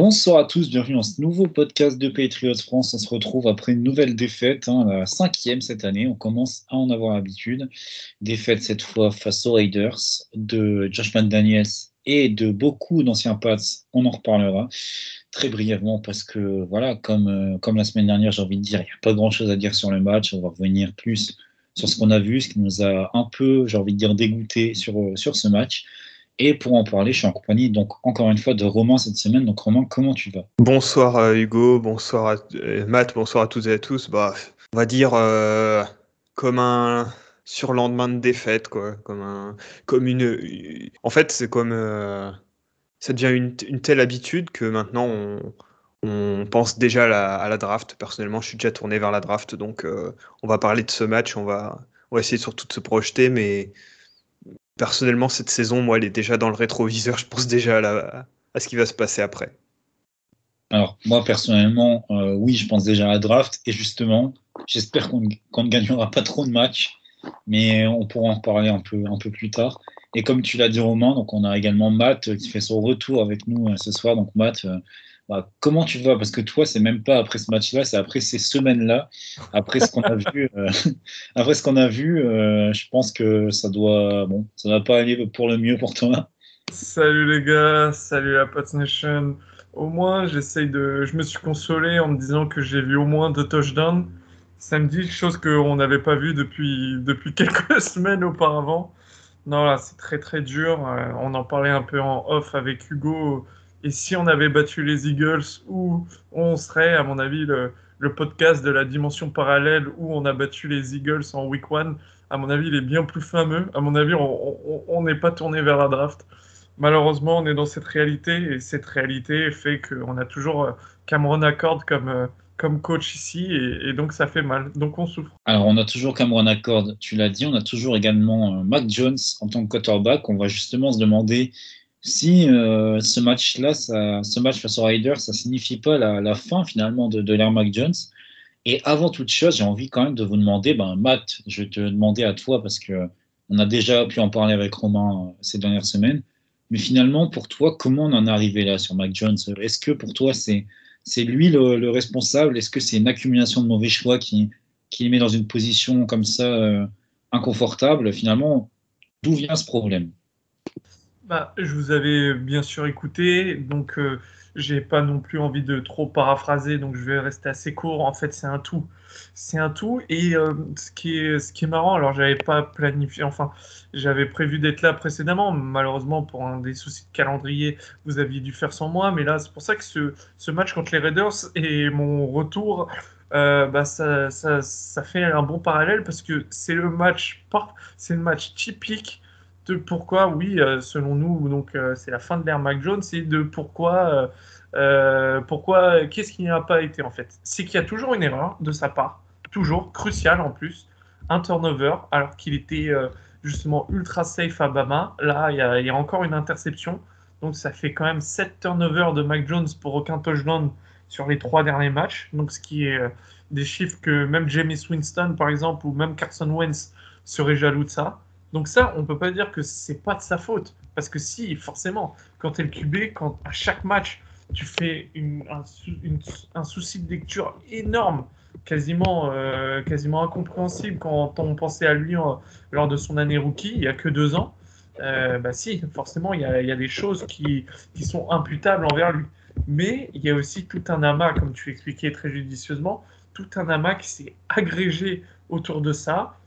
Bonsoir à tous, bienvenue dans ce nouveau podcast de Patriots France. On se retrouve après une nouvelle défaite, hein, la cinquième cette année. On commence à en avoir l'habitude. Défaite cette fois face aux Raiders de Josh McDaniels et de beaucoup d'anciens Pats. On en reparlera très brièvement parce que, voilà, comme, euh, comme la semaine dernière, j'ai envie de dire, il n'y a pas grand-chose à dire sur le match. On va revenir plus sur ce qu'on a vu, ce qui nous a un peu, j'ai envie de dire, dégoûté sur, euh, sur ce match. Et pour en parler, je suis en compagnie, donc encore une fois, de Romain cette semaine. Donc Romain, comment tu vas? Bonsoir euh, Hugo, bonsoir euh, Matt, bonsoir à toutes et à tous. Bah, on va dire euh, comme un surlendemain de défaite, quoi. Comme un, comme une. En fait, c'est comme ça devient une, telle habitude que maintenant on, pense déjà à la, draft. Personnellement, je suis déjà tourné vers la draft, donc on va parler de ce match. On va, on va essayer surtout de se projeter, mais personnellement, cette saison, moi, elle est déjà dans le rétroviseur. Je pense déjà à, ce qui va se passer après. Alors, moi, personnellement, euh, oui, je pense déjà à la draft. Et justement, j'espère qu'on ne gagnera pas trop de matchs, mais on pourra en reparler un peu, plus tard. Et comme tu l'as dit, Romain, on a également Matt euh, qui fait son retour avec nous euh, ce soir. Donc, Matt, bah, comment tu vas Parce que toi, c'est même pas après ce match-là, c'est après ces semaines-là, après ce qu'on a vu. euh, après ce qu'on a vu, euh, je pense que ça doit, bon, ça va pas aller pour le mieux pour toi. Salut les gars, salut la Pots Nation. Au moins, j'essaye de. Je me suis consolé en me disant que j'ai vu au moins deux touchdowns samedi, chose qu'on n'avait pas vu depuis, depuis quelques semaines auparavant. Non, là, c'est très très dur. Euh, on en parlait un peu en off avec Hugo. Et si on avait battu les Eagles, où on serait, à mon avis, le, podcast de la dimension parallèle où on a battu les Eagles en week one, à mon avis, il est bien plus fameux. À mon avis, on n'est pas tourné vers la draft. Malheureusement, on est dans cette réalité et cette réalité fait qu'on a toujours euh, Cameron Accord comme, euh, comme coach ici et, et donc ça fait mal. Donc on souffre. Alors, on a toujours Cameron Accord, tu l'as dit, on a toujours également euh, Mac Jones en tant que quarterback. On va justement se demander si euh, ce match-là, ce match face aux Raiders, ça signifie pas la, fin finalement de, de l'ère Mac Jones. Et avant toute chose, j'ai envie quand même de vous demander, ben, Matt, je vais te demander à toi parce que on a déjà pu en parler avec Romain euh, ces dernières semaines. Mais finalement, pour toi, comment on en est arrivé là sur Mac Jones? Est-ce que pour toi, c'est c'est lui le, le responsable? Est-ce que c'est une accumulation de mauvais choix qui, qui le met dans une position comme ça euh, inconfortable, finalement, d'où vient ce problème? Bah, je vous avais bien sûr écouté, donc euh, j'ai pas non plus envie de trop paraphraser, donc je vais rester assez court. En fait, c'est un tout. C'est un tout. Et euh, ce qui est, marrant, alors j'avais pas planifié, enfin, j'avais prévu d'être là précédemment. Malheureusement, pour un des soucis de calendrier, vous aviez dû faire sans moi. Mais là, c'est pour ça que ce, match contre les Raiders et mon retour, euh, bah, ça, ça, fait un bon parallèle parce que c'est le c'est le match typique de pourquoi, oui, euh, selon nous, donc euh, c'est la fin de l'ère Mac Jones, et de pourquoi, euh, pourquoi, qu'est-ce qui n'a pas été en fait C'est qu'il y a toujours une erreur de sa part, toujours cruciale en plus, un turnover, alors qu'il était justement ultra safe à Bama. Là, il y, a, encore une interception, donc ça fait quand même 7 turnovers de Mac Jones pour aucun touchdown sur les trois derniers matchs, donc ce qui est des chiffres que même James Winston, par exemple, ou même Carson Wentz seraient jaloux de ça. Donc ça, on peut pas dire que c'est pas de sa faute. Parce que si, forcément, quand tu es le QB, quand à chaque match, tu fais un, souci de lecture énorme, quasiment, euh, quasiment incompréhensible quand on pensait à lui en- lors de son année rookie, il y a que deux ans, euh, bah si, forcément, il y a, il y a des choses qui, qui sont imputables envers lui. Mais il y a aussi tout un amas, comme tu expliquais très judicieusement, tout un amas qui s'est agrégé autour de ça.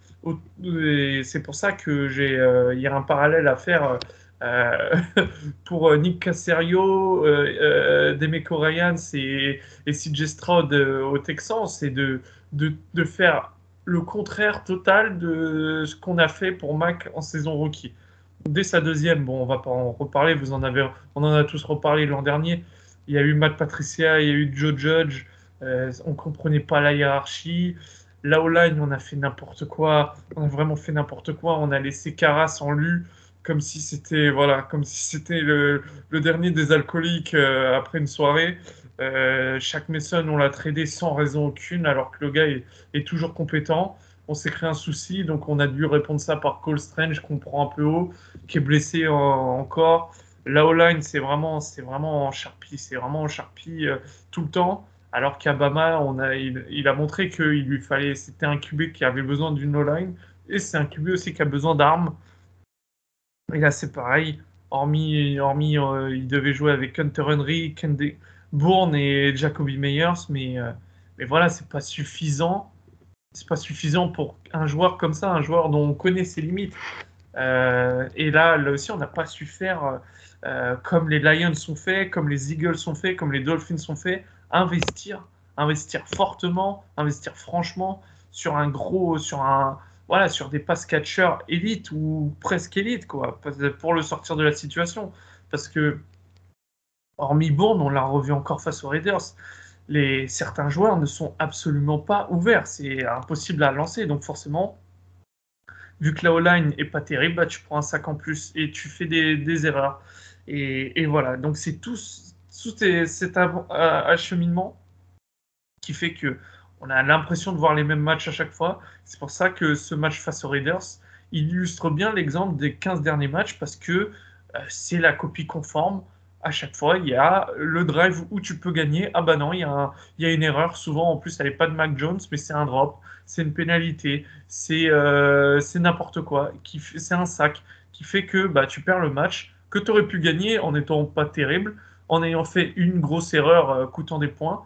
C'est pour ça que j'ai, euh, il y a un parallèle à faire euh, pour euh, Nick Caserio, euh, euh, et, et CJ Stroud au Texans, c'est de, de, de faire le contraire total de ce qu'on a fait pour Mac en saison rookie. Dès sa deuxième, bon, on va pas en reparler, vous en avez, on en a tous reparlé l'an dernier. Il y a eu Matt Patricia, il y a eu Joe Judge, on comprenait pas la hiérarchie. Là, au line, on a fait n'importe quoi, on a vraiment fait n'importe quoi, on a laissé Carras en lu comme si c'était voilà, comme si c'était le, dernier des alcooliques euh, après une soirée. Euh, chaque Mason, on l'a tradé sans raison aucune, alors que le gars est, toujours compétent. On s'est créé un souci, donc on a dû répondre ça par Cole Strange, qu'on prend un peu haut, qui est blessé encore. La O-line, c'est vraiment, c'est vraiment en charpie, c'est vraiment en charpie euh, tout le temps. Alors qu'Abama, a, il, a montré qu'il lui fallait, c'était un QB qui avait besoin d'une O-line, et c'est un QB aussi qui a besoin d'armes. Et là, c'est pareil. Hormis, hormis euh, il devait jouer avec Hunter Henry, Kendi, Bourne et Jacoby Meyers, mais, euh, mais voilà, c'est pas suffisant. C'est pas suffisant pour un joueur comme ça, un joueur dont on connaît ses limites. Euh, et là, là aussi, on n'a pas su faire euh, comme les Lions sont faits, comme les Eagles sont faits, comme les Dolphins sont faits, investir, investir fortement, investir franchement sur un gros, sur un, voilà, sur des pass catchers élite ou presque élite, quoi, pour le sortir de la situation. Parce que hormis Bourne, on l'a revu encore face aux Raiders. Les, certains joueurs ne sont absolument pas ouverts. C'est impossible à lancer. Donc forcément, vu que la O-line est pas terrible, bah, tu prends un sac en plus et tu fais des, erreurs. Et, voilà. Donc c'est tout, cet acheminement qui fait que on a l'impression de voir les mêmes matchs à chaque fois. C'est pour ça que ce match face aux Raiders illustre bien l'exemple des 15 derniers matchs parce que euh, c'est la copie conforme à chaque fois, il y a le drive où tu peux gagner. Ah bah non, il y a, une erreur. Souvent, en plus, elle n'est pas de Mac Jones, mais c'est un drop, c'est une pénalité, c'est euh, n'importe quoi. C'est un sac qui fait que bah, tu perds le match, que tu aurais pu gagner en n'étant pas terrible, en ayant fait une grosse erreur euh, coûtant des points.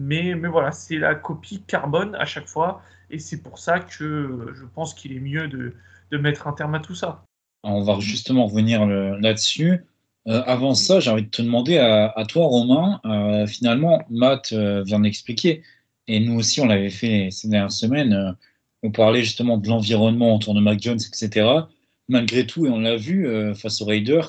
Mais, mais voilà, c'est la copie carbone à chaque fois. Et c'est pour ça que je pense qu'il est mieux de, de mettre un terme à tout ça. On va justement revenir là-dessus. Euh, avant ça, j'ai envie de te demander à, toi, Romain. Euh, finalement, Matt euh, vient d'expliquer, et nous aussi, on l'avait fait ces dernières semaines. on parlait justement de l'environnement autour de Mac Jones, etc. Malgré tout, et on l'a vu face aux Raiders,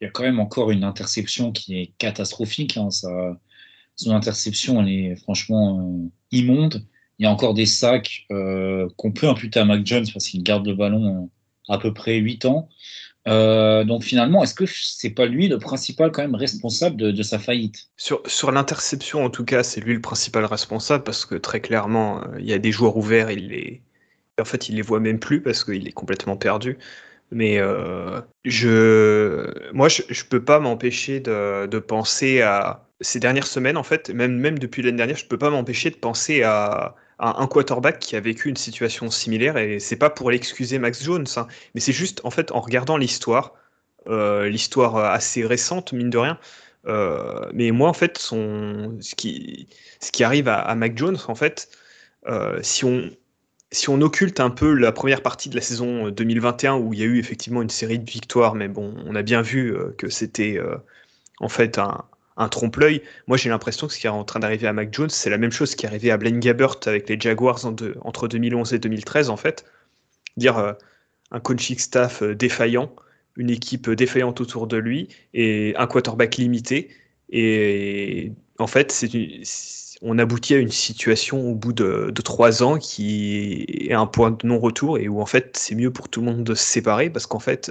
il y a quand même encore une interception qui est catastrophique. Hein, son interception, elle est franchement immonde. Il y a encore des sacs qu'on peut imputer à Mac Jones parce qu'il garde le ballon à peu près 8 ans. Euh, donc finalement, est-ce que c'est pas lui le principal quand même responsable de, sa faillite? Sur, sur l'interception, en tout cas, c'est lui le principal responsable parce que très clairement, euh, il y a des joueurs ouverts, il les... en fait, il les voit même plus parce qu'il est complètement perdu. Mais euh, je, moi, je, je peux pas m'empêcher de, de, penser à ces dernières semaines, en fait, même, même depuis l'année dernière, je peux pas m'empêcher de penser à, un, quarterback qui a vécu une situation similaire et c'est pas pour l'excuser Max Jones, hein, mais c'est juste en fait en regardant l'histoire, euh, l'histoire assez récente mine de rien. Euh, mais moi en fait, ce qui, ce qui arrive à, Mac Jones en fait, si on si on occulte un peu la première partie de la saison 2021 où il y a eu effectivement une série de victoires, mais bon, on a bien vu que c'était en fait un, trompe-l'œil. Moi, j'ai l'impression que ce qui est en train d'arriver à Mac Jones, c'est la même chose qui est arrivé à Blaine Gabbert avec les Jaguars entre 2011 et 2013, en fait. Dire euh, un coaching staff euh, défaillant, une équipe défaillante autour de lui et un quarterback limité. Et en fait, c'est on aboutit à une situation au bout de, trois ans qui est un point de non-retour et où en fait c'est mieux pour tout le monde de se séparer parce qu'en fait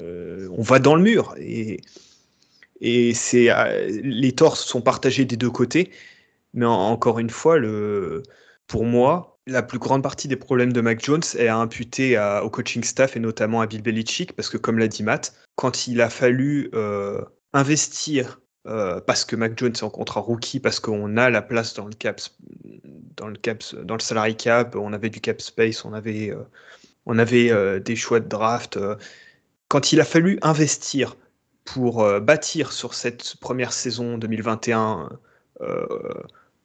euh, on va dans le mur et euh, les torts sont partagés des deux côtés. Mais encore une fois, pour moi, la plus grande partie des problèmes de Mac Jones est à imputer au coaching staff et notamment à Bill Belichick, parce que comme l'a dit Matt, quand il a fallu euh, investir, euh, parce que Mac Jones est en contrat rookie, parce qu'on a la place dans le cap, dans le cap, dans le salary cap, on avait du cap space, on avait, on avait des choix de draft. quand il a fallu investir pour euh, bâtir sur cette première saison 2021 euh,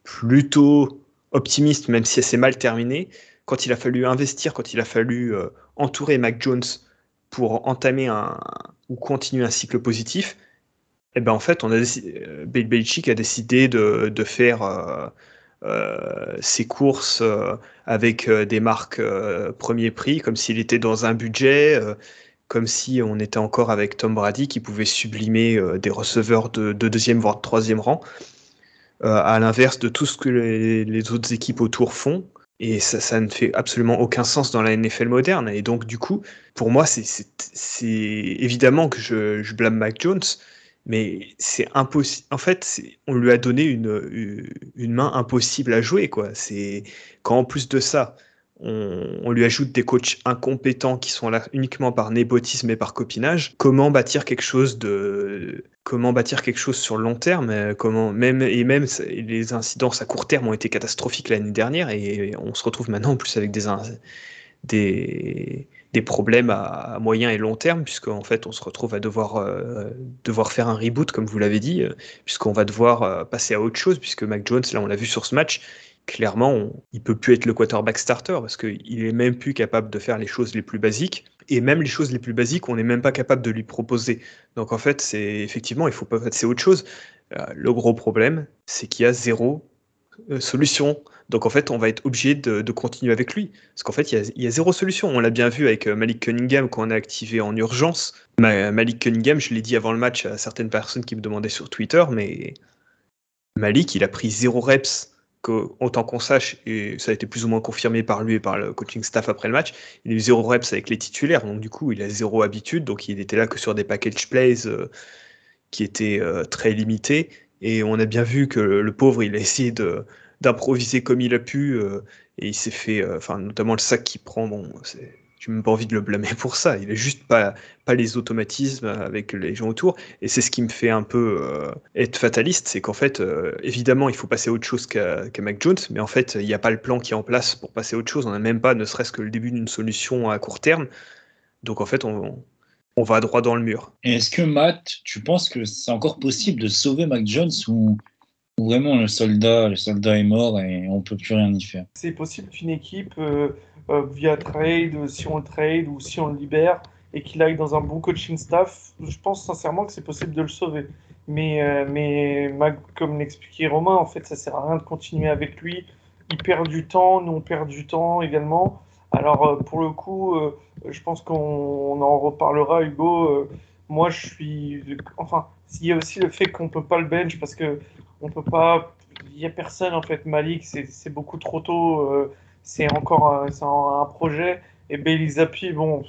plutôt optimiste, même si elle s'est mal terminée, quand il a fallu investir, quand il a fallu euh, entourer Mac Jones pour entamer un, ou continuer un cycle positif, eh ben en fait, on a Bill Belichick a décidé de, de faire ses courses avec des marques premier prix, comme s'il était dans un budget, comme si on était encore avec Tom Brady qui pouvait sublimer des receveurs de, deuxième voire de troisième rang, à l'inverse de tout ce que les, autres équipes autour font. Et ça, ne fait absolument aucun sens dans la NFL moderne. Et donc, du coup, pour moi, c'est évidemment que je, je, blâme Mac Jones, mais c'est impossible. En fait, on lui a donné une, une main impossible à jouer. Quoi. Quand en plus de ça, on, lui ajoute des coachs incompétents qui sont là uniquement par népotisme et par copinage. Comment bâtir quelque chose de comment bâtir quelque chose sur le long terme euh, Comment même et même les incidences à court terme ont été catastrophiques l'année dernière et on se retrouve maintenant en plus avec des des, des problèmes à, moyen et long terme, puisqu'en fait on se retrouve à devoir, euh, devoir faire un reboot, comme vous l'avez dit, euh, puisqu'on va devoir passer à autre chose, puisque Mac Jones, là on l'a vu sur ce match, clairement, on, il peut plus être le quarterback starter parce qu'il est même plus capable de faire les choses les plus basiques. Et même les choses les plus basiques, on n'est même pas capable de lui proposer. Donc en fait, c'est effectivement, il faut pas passer autre chose. Euh, le gros problème, c'est qu'il y a zéro euh, solution. Donc en fait, on va être obligé de, continuer avec lui. Parce qu'en fait, il y, a, zéro solution. On l'a bien vu avec euh, Malik Cunningham qu'on a activé en urgence. Malik Cunningham, je l'ai dit avant le match à certaines personnes qui me demandaient sur Twitter, mais Malik, il a pris zéro reps autant qu'on sache, et ça a été plus ou moins confirmé par lui et par le coaching staff après le match, il a eu zéro reps avec les titulaires, donc du coup il a zéro habitude, donc il était là que sur des package plays euh, qui étaient euh, très limités, et on a bien vu que le, pauvre il a essayé de d'improviser comme il a pu, euh, et il s'est fait, enfin notamment le sac qu'il prend, bon c'est j'ai même pas envie de le blâmer pour ça. Il a juste pas, pas les automatismes avec les gens autour. Et c'est ce qui me fait un peu euh, être fataliste, c'est qu'en fait, euh, évidemment, il faut passer à autre chose qu'à Mac Jones, mais en fait, il n'y a pas le plan qui est en place pour passer à autre chose. On n'a même pas, ne serait-ce que le début d'une solution à court terme. Donc en fait, on, on va droit dans le mur. Est-ce que Matt, tu penses que c'est encore possible de sauver Mac Jones ou, vraiment le soldat, le soldat est mort et on peut plus rien y faire C'est possible qu'une équipe euh, euh, via trade, si on le trade ou si on le libère et qu'il aille dans un bon coaching staff, je pense sincèrement que c'est possible de le sauver. Mais, euh, mais comme l'expliquait Romain, en fait, ça sert à rien de continuer avec lui. Il perd du temps, nous on perd du temps également. Alors euh, pour le coup, je pense qu'on en reparlera, Hugo. moi, je suis, enfin, il y a aussi le fait qu'on peut pas le bench parce que on peut pas, il y a personne en fait. Malik, c'est beaucoup trop tôt c'est encore un, un, projet. Et Bailey Zappi, bon,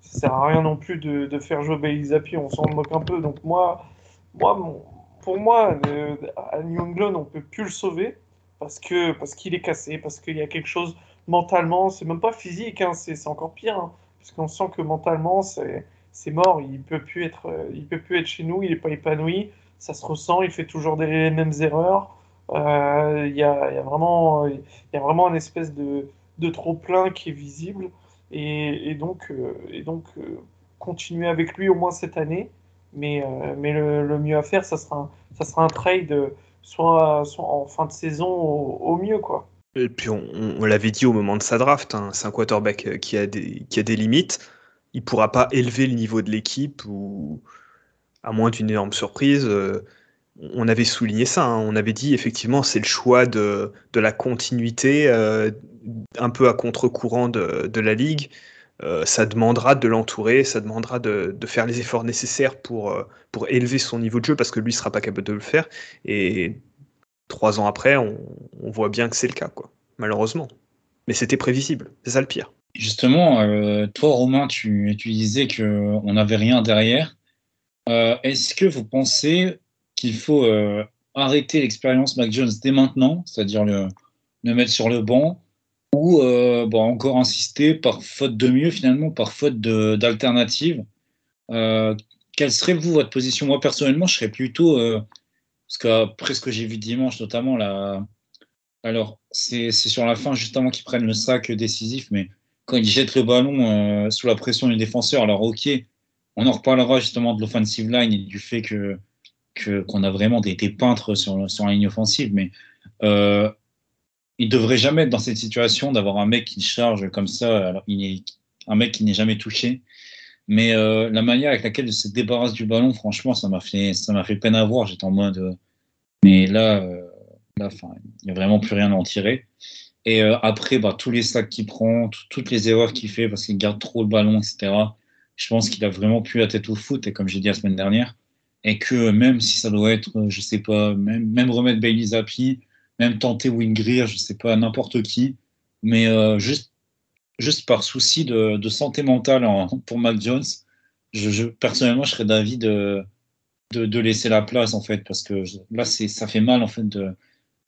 ça sert à rien non plus de, faire jouer Bailey Zappi, on s'en moque un peu. Donc moi, moi pour moi, à New England, on peut plus le sauver parce que parce qu'il est cassé, parce qu'il y a quelque chose mentalement, c'est même pas physique, hein, c'est encore pire, hein, parce qu'on sent que mentalement, c'est mort, il peut être, il peut plus être chez nous, il n'est pas épanoui, ça se ressent, il fait toujours des mêmes erreurs. Euh, il y, a, y, a vraiment, y a vraiment une espèce de, trop-plein qui est visible. Et, donc, euh, et donc euh, continuer avec lui au moins cette année. Mais, mais le, mieux à faire, ça sera un, ça sera un trade soit, en fin de saison au, mieux. quoi. Et puis on, on l'avait dit au moment de sa draft, hein, c'est un quarterback qui a des, qui a des limites. Il ne pourra pas élever le niveau de l'équipe ou à moins d'une énorme surprise on avait souligné ça, hein. on avait dit effectivement c'est le choix de, la continuité euh, un peu à contre-courant de, la ligue. Euh, ça demandera de l'entourer, ça demandera de, faire les efforts nécessaires pour, euh, pour élever son niveau de jeu parce que lui ne sera pas capable de le faire. Et trois ans après, on, voit bien que c'est le cas, quoi, malheureusement. Mais c'était prévisible, c'est ça le pire. Justement, toi Romain, tu, tu disais qu'on n'avait rien derrière. Est-ce que vous pensez qu'il faut euh, arrêter l'expérience Mac Jones dès maintenant, c'est-à-dire le, mettre sur le banc, ou euh, bon, encore insister par faute de mieux, finalement, par faute d'alternative. Euh, quelle serait, vous, votre position? Moi, personnellement, je serais plutôt. parce qu'après ce que j'ai vu dimanche, notamment, là, alors, c'est sur la fin, justement, qu'ils prennent le sac décisif, mais quand ils jettent le ballon sous la pression du défenseur, alors, ok, on en reparlera justement de l'offensive line et du fait que qu'on a vraiment des, peintres sur, sur la ligne offensive, mais euh, il devrait jamais être dans cette situation d'avoir un mec qui charge comme ça, il un mec qui n'est jamais touché. Mais euh, la manière avec laquelle il se débarrasse du ballon, franchement, ça m'a fait, ça m'a fait peine à voir. J'étais en mode, euh, mais là, Là, enfin, il n'y a vraiment plus rien à en tirer. Et euh, après, bah, tous les sacs qu'il prend, toutes les erreurs qu'il fait parce qu'il garde trop le ballon, etc. Je pense qu'il a vraiment plus la tête au foot, et comme j'ai dit la semaine dernière, et que même si ça doit être, je sais pas, même, même remettre Bailey Zappi, même tenter Wing Greer, je sais pas, n'importe qui, mais euh, juste, juste par souci de, santé mentale en, pour Mac Jones, personnellement, je serais d'avis de, de, laisser la place, en fait, parce que là, ça fait mal, en fait,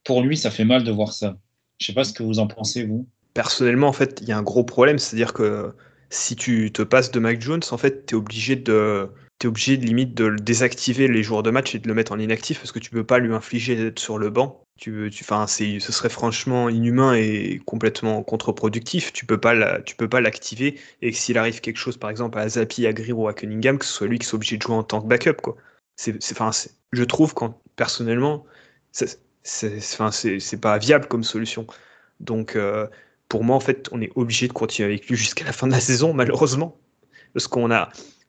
pour lui, ça fait mal de voir ça. Je sais pas ce que vous en pensez, vous. Personnellement, en fait, il y a un gros problème, c'est-à-dire que si tu te passes de Mac Jones, en fait, tu es obligé de es obligé de limite de désactiver les joueurs de match et de le mettre en inactif parce que tu peux pas lui infliger d'être sur le banc. Tu, tu, enfin, ce serait franchement inhumain et complètement contre-productif. Tu peux pas, tu peux pas l'activer et que s'il arrive quelque chose, par exemple à Zapi, à Greer ou à Cunningham, que ce soit lui qui soit obligé de jouer en tant que backup, quoi. C'est, enfin, je trouve quand personnellement, c'est, c'est, pas viable comme solution. Donc, euh, pour moi, en fait, on est obligé de continuer avec lui jusqu'à la fin de la saison, malheureusement, parce qu'on a,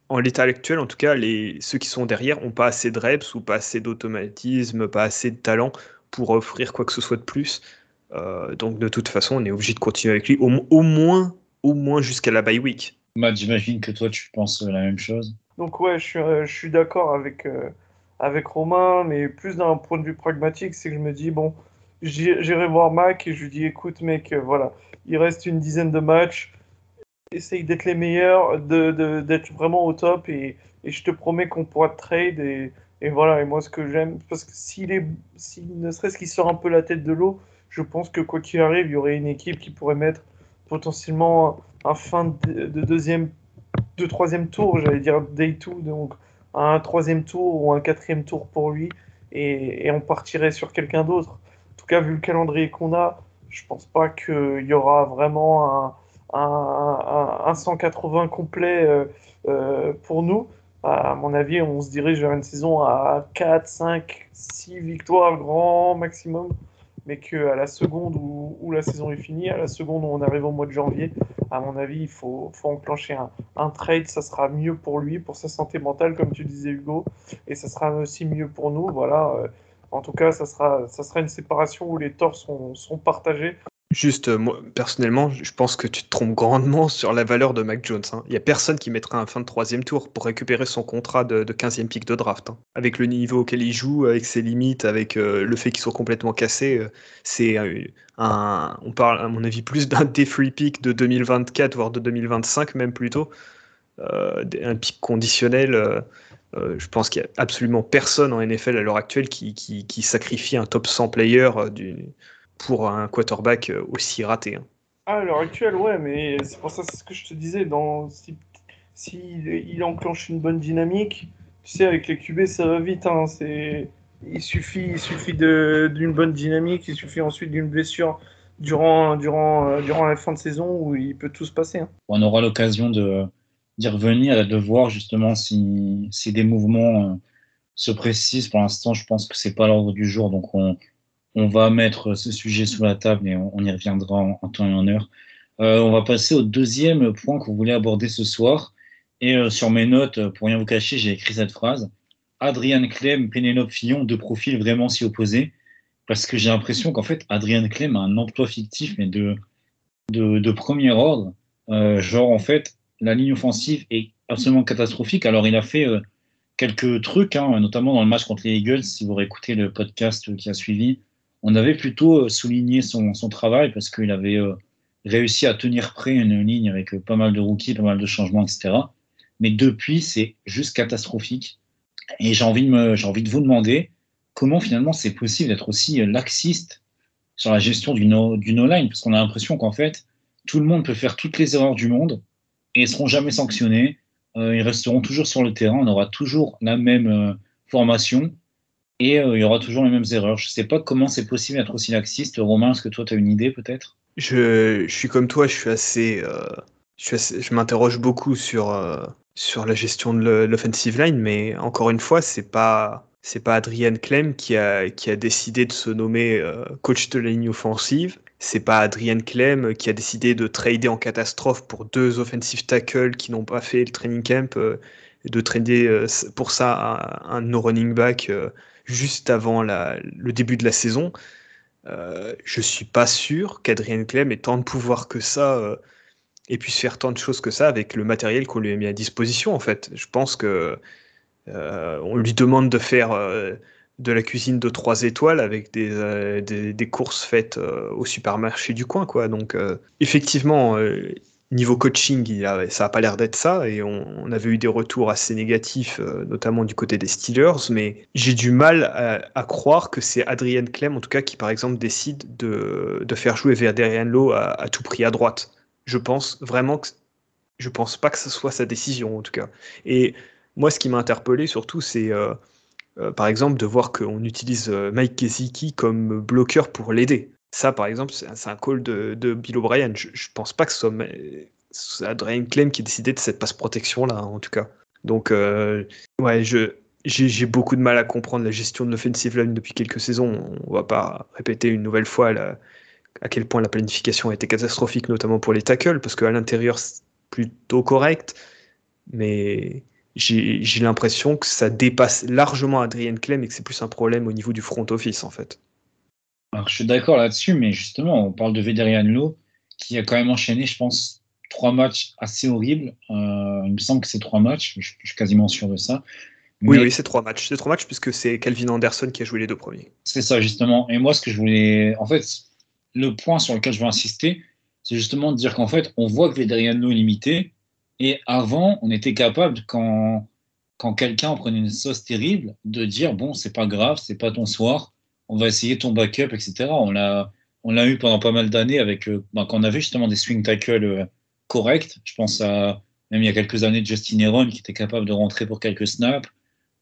en l'état actuel, en tout cas, les, ceux qui sont derrière n'ont pas assez de reps ou pas assez d'automatisme, pas assez de talent pour offrir quoi que ce soit de plus. Euh, donc de toute façon, on est obligé de continuer avec lui, au, au moins, au moins jusqu'à la bye week. Matt, j'imagine que toi, tu penses la même chose. Donc ouais, je suis, euh, je suis d'accord avec, euh, avec Romain, mais plus d'un point de vue pragmatique, c'est que je me dis, bon, j'irai voir Mac et je lui dis, écoute mec, euh, voilà, il reste une dizaine de matchs, essaye d'être les meilleurs, d'être de, vraiment au top et, et je te promets qu'on pourra trade et, et, voilà, et moi ce que j'aime, parce que s'il est, s'il ne serait-ce qu'il sort un peu la tête de l'eau, je pense que quoi qu'il arrive, il y aurait une équipe qui pourrait mettre potentiellement un fin de, de deuxième, de troisième tour, j'allais dire day 2, donc un troisième tour ou un quatrième tour pour lui et, et on partirait sur quelqu'un d'autre. En tout cas, vu le calendrier qu'on a, je pense pas qu'il y aura vraiment un un, un, 180 complet euh, euh, pour nous. À mon avis, on se dirige vers une saison à 4, 5, 6 victoires grand maximum, mais qu'à la seconde où, la saison est finie, à la seconde où on arrive au mois de janvier, à mon avis, il faut, enclencher un, un, trade, ça sera mieux pour lui, pour sa santé mentale, comme tu disais Hugo, et ça sera aussi mieux pour nous. Voilà. Euh, en tout cas, ça sera, une séparation où les torts sont, partagés. Juste, euh, moi, personnellement, je pense que tu te trompes grandement sur la valeur de Mac Jones. Hein. Il n'y a personne qui mettra un fin de troisième tour pour récupérer son contrat de, de 15e pick de draft. Hein. Avec le niveau auquel il joue, avec ses limites, avec euh, le fait qu'il soit complètement cassé, euh, c'est un, on parle à mon avis plus d'un day free pick de 2024, voire de 2025 même plutôt. Un pick conditionnel. je pense qu'il n'y a absolument personne en NFL à l'heure actuelle qui, qui, qui, sacrifie un top 100 player du pour un quarterback euh, aussi raté. Hein. Ah, à l'heure actuelle, ouais, mais c'est pour ça c'est ce que je te disais. Dans, si, si il, enclenche une bonne dynamique, tu sais, avec les QB, ça va vite. Hein, c'est, il suffit, il suffit d'une bonne dynamique, il suffit ensuite d'une blessure durant, durant, euh, durant la fin de saison où il peut tout se passer. Hein. On aura l'occasion de, d'y revenir de voir justement si, si des mouvements euh, se précisent. Pour l'instant, je pense que c'est pas l'ordre du jour, donc on, on va mettre ce sujet sous la table et on, y reviendra en, temps et en heure. Euh, on va passer au deuxième point vous voulez aborder ce soir. Et euh, sur mes notes, pour rien vous cacher, j'ai écrit cette phrase. Adrian Clem, Pénélope Fillon, deux profils vraiment si opposés. Parce que j'ai l'impression qu'en fait, Adrian Clem a un emploi fictif, mais de, de, de premier ordre. Euh, genre, en fait, la ligne offensive est absolument catastrophique. Alors, il a fait euh, quelques trucs, hein, notamment dans le match contre les Eagles, si vous réécoutez le podcast qui a suivi on avait plutôt euh, souligné son, travail parce qu'il avait euh, réussi à tenir prêt une ligne avec pas mal de rookies, pas mal de changements, etc. Mais depuis, c'est juste catastrophique. Et j'ai envie, de vous demander comment finalement c'est possible d'être aussi laxiste sur la gestion du no-line, parce qu'on a l'impression qu'en fait, tout le monde peut faire toutes les erreurs du monde et ils seront jamais sanctionnés. ils resteront toujours sur le terrain, on aura toujours la même formation et euh, il y aura toujours les mêmes erreurs. Je ne sais pas comment c'est possible d'être aussi laxiste. Romain, est-ce que toi, tu as une idée peut-être? Je, suis comme toi, je suis assez. Euh, je, m'interroge beaucoup sur, euh, sur la gestion de l'offensive line, mais encore une fois, c'est pas. Pas Adrian Clem qui a, qui a décidé de se nommer euh, coach de la ligne offensive. C'est pas Adrian Clem qui a décidé de trader en catastrophe pour deux offensive tackles qui n'ont pas fait le training camp, euh, de trader euh, pour ça un, no running back juste avant le début de la saison. euh, je suis pas sûr qu'Adrien Clem ait tant de pouvoir que ça euh, et puisse faire tant de choses que ça avec le matériel qu'on lui a mis à disposition en fait. Je pense que euh, on lui demande de faire de la cuisine de trois étoiles avec des, des, des courses faites au supermarché du coin quoi. Donc effectivement niveau coaching, il a, ça n'a pas l'air d'être ça, et on, avait eu des retours assez négatifs, euh, notamment du côté des Steelers, mais j'ai du mal à, croire que c'est Adrian Clem, en tout cas, qui par exemple décide de, de faire jouer Verderian Lowe à, à, tout prix à droite. Je pense vraiment que je pense pas que ce soit sa décision, en tout cas. Et moi, ce qui m'a interpellé surtout, c'est euh, euh, par exemple de voir qu'on utilise Mike Gesicki comme bloqueur pour l'aider. Ça, par exemple, c'est un call de, Bill O'Brien. Je, ne pense pas que ce soit Adrian Clem qui a décidé de cette passe protection-là, en tout cas. Donc, euh, ouais, j'ai beaucoup de mal à comprendre la gestion de l'offensive line depuis quelques saisons. On va pas répéter une nouvelle fois à quel point la planification a été catastrophique, notamment pour les tackles, parce qu'à l'intérieur, c'est plutôt correct. Mais j'ai l'impression que ça dépasse largement Adrian Clem et que c'est plus un problème au niveau du front office, en fait. Alors, je suis d'accord là-dessus, mais justement, on parle de Vederian Lowe, qui a quand même enchaîné, je pense, trois matchs assez horribles. Euh, il me semble que c'est trois matchs, je, suis quasiment sûr de ça. Oui, oui, c'est trois matchs. C'est trois matchs puisque c'est Calvin Anderson qui a joué les deux premiers. C'est ça, justement. Et moi, ce que je voulais. En fait, le point sur lequel je veux insister, c'est justement de dire qu'en fait, on voit que Vederian Lowe est limité. Et avant, on était capable, quand, quand quelqu'un prenait une sauce terrible, de dire bon, c'est pas grave, c'est pas ton soir on va essayer ton backup, etc. On l'a, on l'a eu pendant pas mal d'années avec euh, ben, quand on avait justement des swing tackles euh, corrects. Je pense à même il y a quelques années Justin Heron qui était capable de rentrer pour quelques snaps.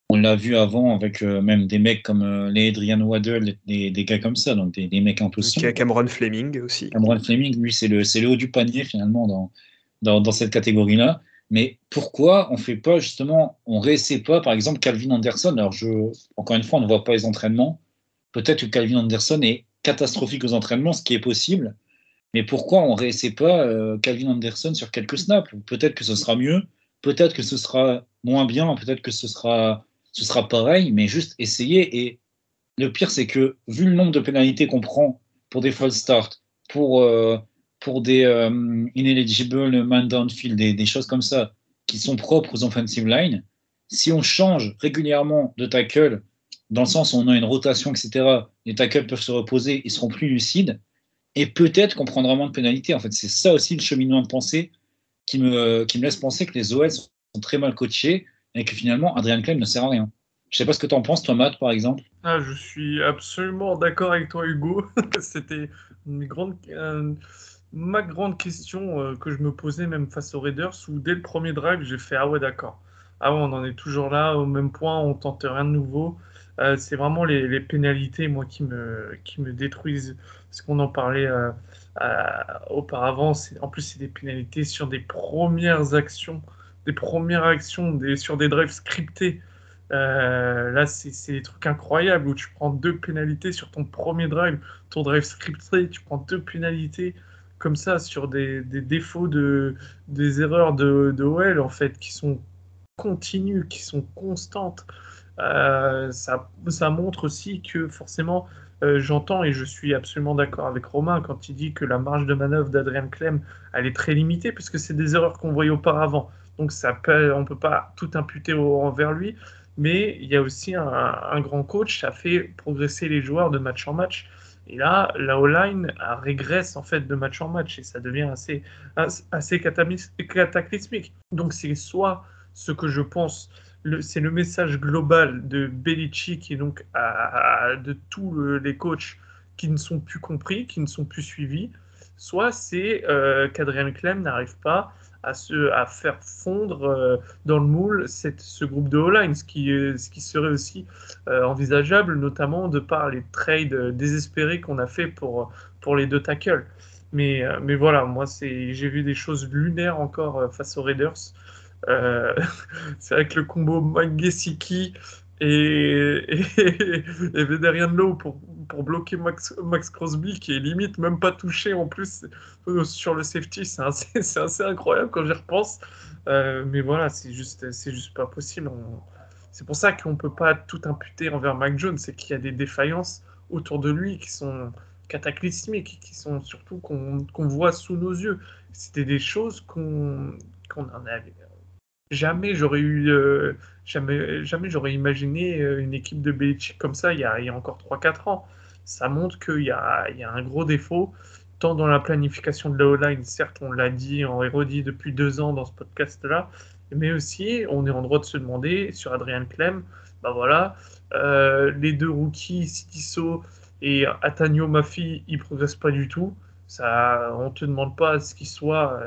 On l'a vu avant avec euh, même des mecs comme les Adrian Waddle, des, des, gars comme ça, donc des, des mecs un peu sombres. Cameron Fleming aussi. Cameron Fleming, lui, c'est le, c'est le haut du panier finalement dans, dans, cette catégorie-là. Mais pourquoi on fait pas justement, on réessaie pas, par exemple, Calvin Anderson? Alors, je, encore une fois, on ne voit pas les entraînements peut-être que Calvin Anderson est catastrophique aux entraînements, ce qui est possible. Mais pourquoi on réessaie pas euh, Calvin Anderson sur quelques snaps? Peut-être que ce sera mieux, peut-être que ce sera moins bien, peut-être que ce sera, ce sera pareil, mais juste essayer. Et le pire, c'est que vu le nombre de pénalités qu'on prend pour des false starts, pour, euh, pour des euh, ineligible man downfield, des, des choses comme ça, qui sont propres aux offensive line, si on change régulièrement de tackle dans le sens où on a une rotation, etc. Les tackles peuvent se reposer, ils seront plus lucides, et peut-être qu'on prendra moins de pénalités. En fait, c'est ça aussi le cheminement de pensée qui me, qui me laisse penser que les OL sont très mal coachés et que finalement, Adrian Clem ne sert à rien. Je sais pas ce que tu en penses, toi, Matt, par exemple. Ah, je suis absolument d'accord avec toi, Hugo. C'était une grande, ma grande question euh, que je me posais même face aux Raiders, où dès le premier drive, j'ai fait Ah ouais, d'accord. Ah ouais, on en est toujours là, au même point, on tente rien de nouveau. Euh, c'est vraiment les, pénalités, moi, qui me, qui me détruisent. Parce qu'on en parlait euh, auparavant. En plus, c'est des pénalités sur des premières actions, des premières actions sur des drives scriptés. là, c'est des trucs incroyables où tu prends deux pénalités sur ton premier drive, ton drive scripté, tu prends deux pénalités comme ça sur des, défauts de des erreurs de, de OL en fait qui sont continues, qui sont constantes. Euh, ça, montre aussi que forcément, euh, j'entends et je suis absolument d'accord avec Romain quand il dit que la marge de manœuvre d'Adrien Clem, elle est très limitée puisque c'est des erreurs qu'on voyait auparavant. Donc ça peut, on ne peut pas tout imputer envers lui, mais il y a aussi un, grand coach, ça fait progresser les joueurs de match en match. Et là, la O-line régresse en fait de match en match et ça devient assez, assez cataclysmique. Donc c'est soit ce que je pense c'est le message global de Belichick et donc de tous les coachs qui ne sont plus compris, qui ne sont plus suivis, soit c'est euh, Clem n'arrive pas à, se, à faire fondre euh, dans le moule cette, ce groupe de O-line, ce qui, ce qui serait aussi euh, envisageable, notamment de par les trades désespérés qu'on a fait pour, pour les deux tackles. Mais, mais voilà, moi, j'ai vu des choses lunaires encore face aux Raiders. Euh, c'est avec le combo Mike et, et, et Vederian Low pour, pour bloquer Max, Crosby qui est limite même pas touché en plus euh, sur le safety. C'est assez, incroyable quand j'y repense. Euh, mais voilà, c'est juste, juste pas possible. C'est pour ça qu'on peut pas tout imputer envers Mac Jones, c'est qu'il y a des défaillances autour de lui qui sont cataclysmiques, qui sont surtout qu'on voit sous nos yeux. C'était des choses qu'on qu'on en avait. Jamais j'aurais eu, euh, jamais, jamais j'aurais imaginé euh, une équipe de Belichick comme ça il y a, encore 3-4 ans. Ça montre qu'il y a, un gros défaut, tant dans la planification de la O-line, certes on l'a dit, on l'a redit depuis deux ans dans ce podcast-là, mais aussi on est en droit de se demander sur Adrien Clem, bah voilà, euh, les deux rookies, Sitiso et Atanio Mafi, ils progressent pas du tout. Ça, on te demande pas ce qu'ils soient.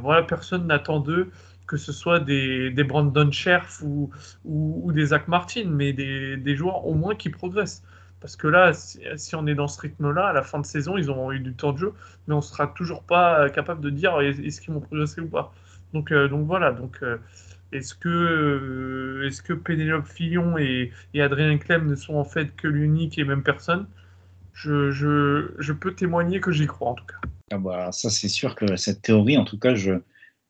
Voilà, personne n'attend d'eux que ce soit des, des Brandon Scherf ou, ou, des Zach Martin, mais des, des, joueurs au moins qui progressent. Parce que là, si, on est dans ce rythme-là, à la fin de saison, ils auront eu du temps de jeu, mais on sera toujours pas capable de dire est-ce qu'ils vont progresser ou pas. Donc, donc voilà. Donc, est-ce que, euh, est-ce que Pénélope Fillon et, Adrien Clem ne sont en fait que l'unique et même personne? Je, je, peux témoigner que j'y crois en tout cas. Ah bah, ça c'est sûr que cette théorie, en tout cas, je,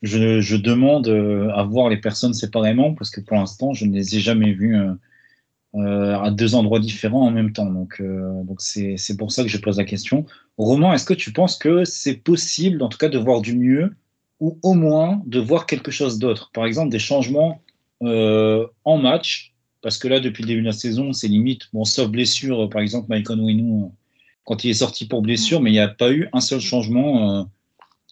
je, je, demande euh, à voir les personnes séparément parce que pour l'instant, je ne les ai jamais vues euh, à deux endroits différents en même temps. Donc, donc c'est, c'est pour ça que je pose la question. Romain, est-ce que tu penses que c'est possible, en tout cas, de voir du mieux ou au moins de voir quelque chose d'autre? Par exemple, des changements euh, en match, parce que là, depuis le début de la saison, c'est limite, bon, sauf blessure, par exemple, Mike Onwenu, quand il est sorti pour blessure, mais il n'y a pas eu un seul changement euh,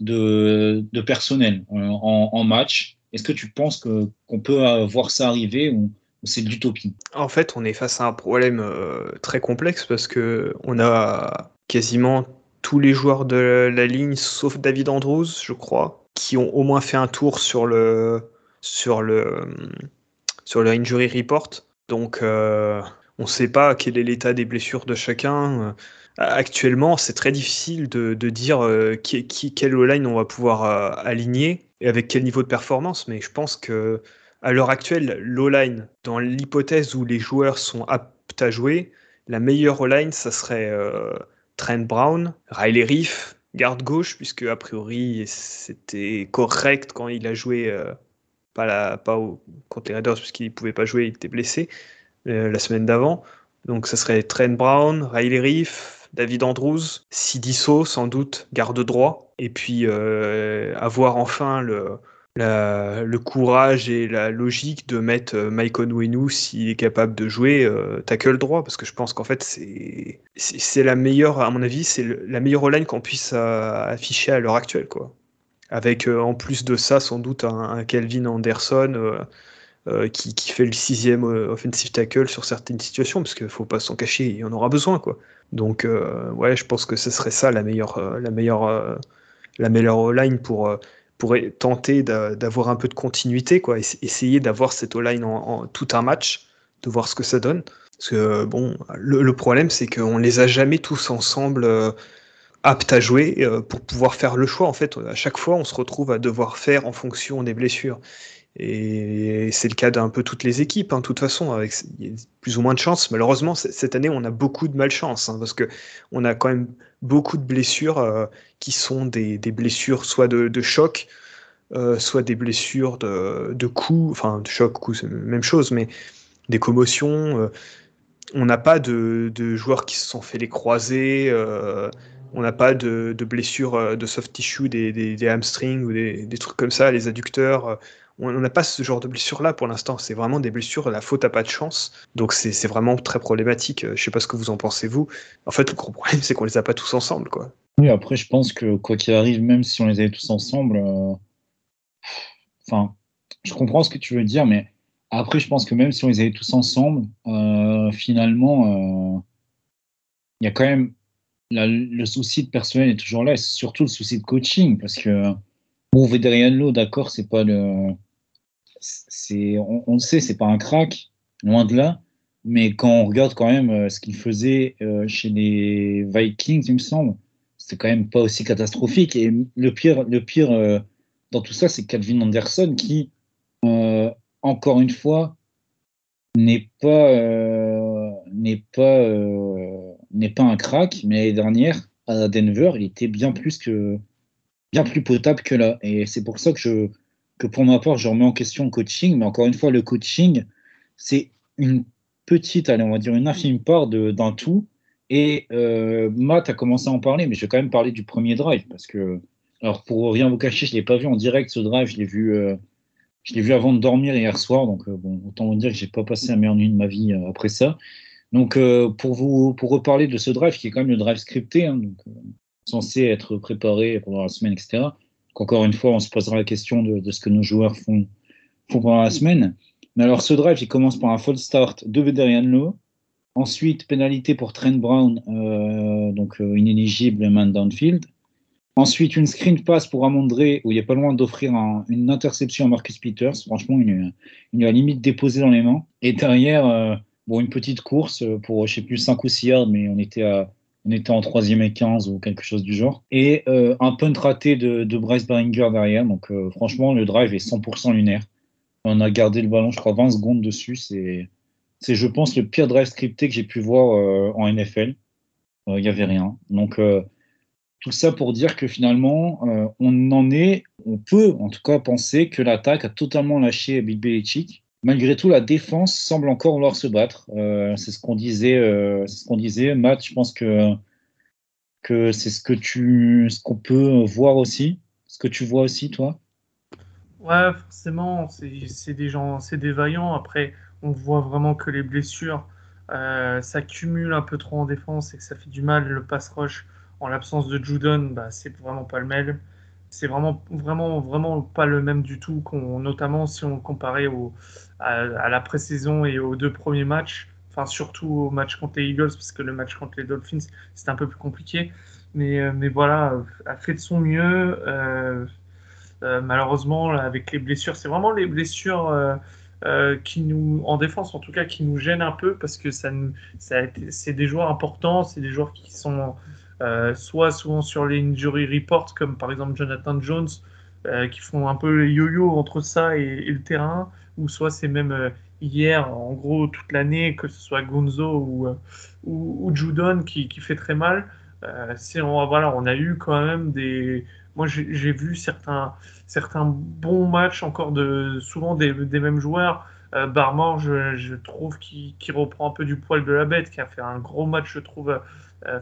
de, personnel euh, en, match. Est-ce que tu penses qu'on peut voir ça arriver ou, c'est de l'utopie? En fait, on est face à un problème très complexe parce que on a quasiment tous les joueurs de la ligne, sauf David Andrews, je crois, qui ont au moins fait un tour sur le sur le sur le injury report. Donc euh, on ne sait pas quel est l'état des blessures de chacun. Actuellement, c'est très difficile de, dire euh, qui, qui, quelle line on va pouvoir euh, aligner et avec quel niveau de performance. Mais je pense que à l'heure actuelle, l'O-line, dans l'hypothèse où les joueurs sont aptes à jouer, la meilleure O-line, ça serait Trent Brown, Riley Reef, garde gauche, puisque a priori c'était correct quand il a joué, euh, pas, la, pas contre les Raiders, puisqu'il ne pouvait pas jouer, il était blessé euh, la semaine d'avant. Donc ça serait Trent Brown, Riley Reef, David Andrews, Sidiso sans doute, garde droit, et puis euh, avoir enfin le, le courage et la logique de mettre euh, Mike Onwenu s'il est capable de jouer euh, tackle droit. Parce que je pense qu'en fait c'est la meilleure à mon avis c'est la meilleure line qu'on puisse afficher à l'heure actuelle quoi. Avec en plus de ça sans doute un, Kelvin Anderson qui, qui, fait le sixième offensive tackle sur certaines situations parce qu'il faut pas s'en cacher il en aura besoin quoi donc ouais je pense que ce serait ça la meilleure la meilleure la meilleure line pour pourrait tenter d'avoir un peu de continuité, quoi, essayer d'avoir cette O-line en, tout un match, de voir ce que ça donne. Parce que bon, le, problème c'est qu'on les a jamais tous ensemble euh, aptes à jouer euh, pour pouvoir faire le choix. En fait, à chaque fois, on se retrouve à devoir faire en fonction des blessures. Et c'est le cas d'un peu toutes les équipes, hein, de toute façon, avec plus ou moins de chance. Malheureusement, cette année, on a beaucoup de malchance, hein, parce que on a quand même beaucoup de blessures euh, qui sont des, blessures soit de, choc, euh, soit des blessures de, de coups, enfin de choc, coup, c'est la même chose, mais des commotions. Euh, on n'a pas de, joueurs qui se sont fait les croisés. on n'a pas de, blessures de soft tissue, des, hamstrings ou des, trucs comme ça, les adducteurs on n'a pas ce genre de blessures-là pour l'instant. C'est vraiment des blessures, la faute à pas de chance. Donc c'est vraiment très problématique. Je sais pas ce que vous en pensez, vous. En fait, le gros problème, c'est qu'on les a pas tous ensemble, quoi. Oui, après, je pense que quoi qu'il arrive, même si on les avait tous ensemble, euh, enfin, je comprends ce que tu veux dire, mais après, je pense que même si on les avait tous ensemble, euh, finalement, euh, il y a quand même le souci de personnel est toujours là, et surtout le souci de coaching, parce que bon, Vederian d'accord, c'est pas le on, on, le sait, c'est pas un crack, loin de là. Mais quand on regarde quand même euh, ce qu'il faisait euh, chez les Vikings, il me semble, c'est quand même pas aussi catastrophique. Et le pire, le pire euh, dans tout ça, c'est Calvin Anderson qui, encore une fois, n'est pas n'est pas n'est pas un crack. Mais l'année dernière à Denver, il était bien plus que bien plus potable que là. Et c'est pour ça que je que pour ma part, je remets en question le coaching, mais encore une fois, le coaching, c'est une petite, allez, on va dire une infime part d'un tout. Et euh, Matt a commencé à en parler, mais je vais quand même parler du premier drive parce que, alors pour rien vous cacher, je l'ai pas vu en direct ce drive, je l'ai vu, euh, je vu avant de dormir hier soir, donc euh, bon, autant vous dire que j'ai pas passé la meilleure nuit de ma vie après ça. Donc pour vous, pour reparler de ce drive qui est quand même le drive scripté, hein, censé être préparé pendant la semaine, etc. Donc, encore une fois, on se posera la question de, ce que nos joueurs font, pendant la semaine. Mais alors ce drive, il commence par un false start de Vederian Lowe. Ensuite, pénalité pour Trent Brown, euh, donc euh, inéligible man downfield. Ensuite, une screen pass pour Amondré, où il n'est pas loin d'offrir un- une interception à Marcus Peters. Franchement, il, a limite déposé dans les mains. Et derrière, euh, bon, une petite course pour, je sais plus, 5 ou 6 yards, mais on était, à, on était en troisième et 15 ou quelque chose du genre. Et euh, un punt raté de, Bryce Baringer derrière. Donc, euh, franchement, le drive est 100% lunaire. On a gardé le ballon, je crois, 20 secondes dessus. C'est je pense, le pire drive scripté que j'ai pu voir euh, en NFL. Il n'y avait rien. Donc, tout ça pour dire que finalement, on en est, on peut en tout cas penser que l'attaque a totalement lâché Bill Belichick. Malgré tout, la défense semble encore vouloir se battre. Euh, c'est ce qu'on disait, euh, c'est ce qu'on disait. Matt, je pense que que c'est ce que tu, ce qu'on peut voir aussi, ce que tu vois aussi, toi. Ouais, forcément, c'est des gens, c'est des vaillants. Après, on voit vraiment que les blessures euh, s'accumulent un peu trop en défense et que ça fait du mal. Le pass rush, en l'absence de Judon, bah, c'est vraiment pas le même. C'est vraiment, vraiment, vraiment pas le même du tout, notamment si on comparait au, à, la pré-saison et aux deux premiers matchs. Enfin, surtout au match contre les Eagles, parce que le match contre les Dolphins, c'était un peu plus compliqué. Mais, euh, mais voilà, euh, a fait de son mieux. euh, malheureusement, avec les blessures, c'est vraiment les blessures qui nous, en défense en tout cas, qui nous gênent un peu parce que ça, c'est des joueurs importants, c'est des joueurs qui sont soit souvent sur les injury reports, comme par exemple Jonathan Jones, qui font un peu le yo-yo entre ça et le terrain, ou soit c'est même euh, hier, en gros, toute l'année, que ce soit Gonzo ou, euh, ou, Judon qui, qui fait très mal. Euh, on, voilà, on a eu quand même des. Moi, j'ai vu certains, certains bons matchs encore de souvent des, des mêmes joueurs. Euh, je, trouve qu'il reprend un peu du poil de la bête, qui a fait un gros match, je trouve,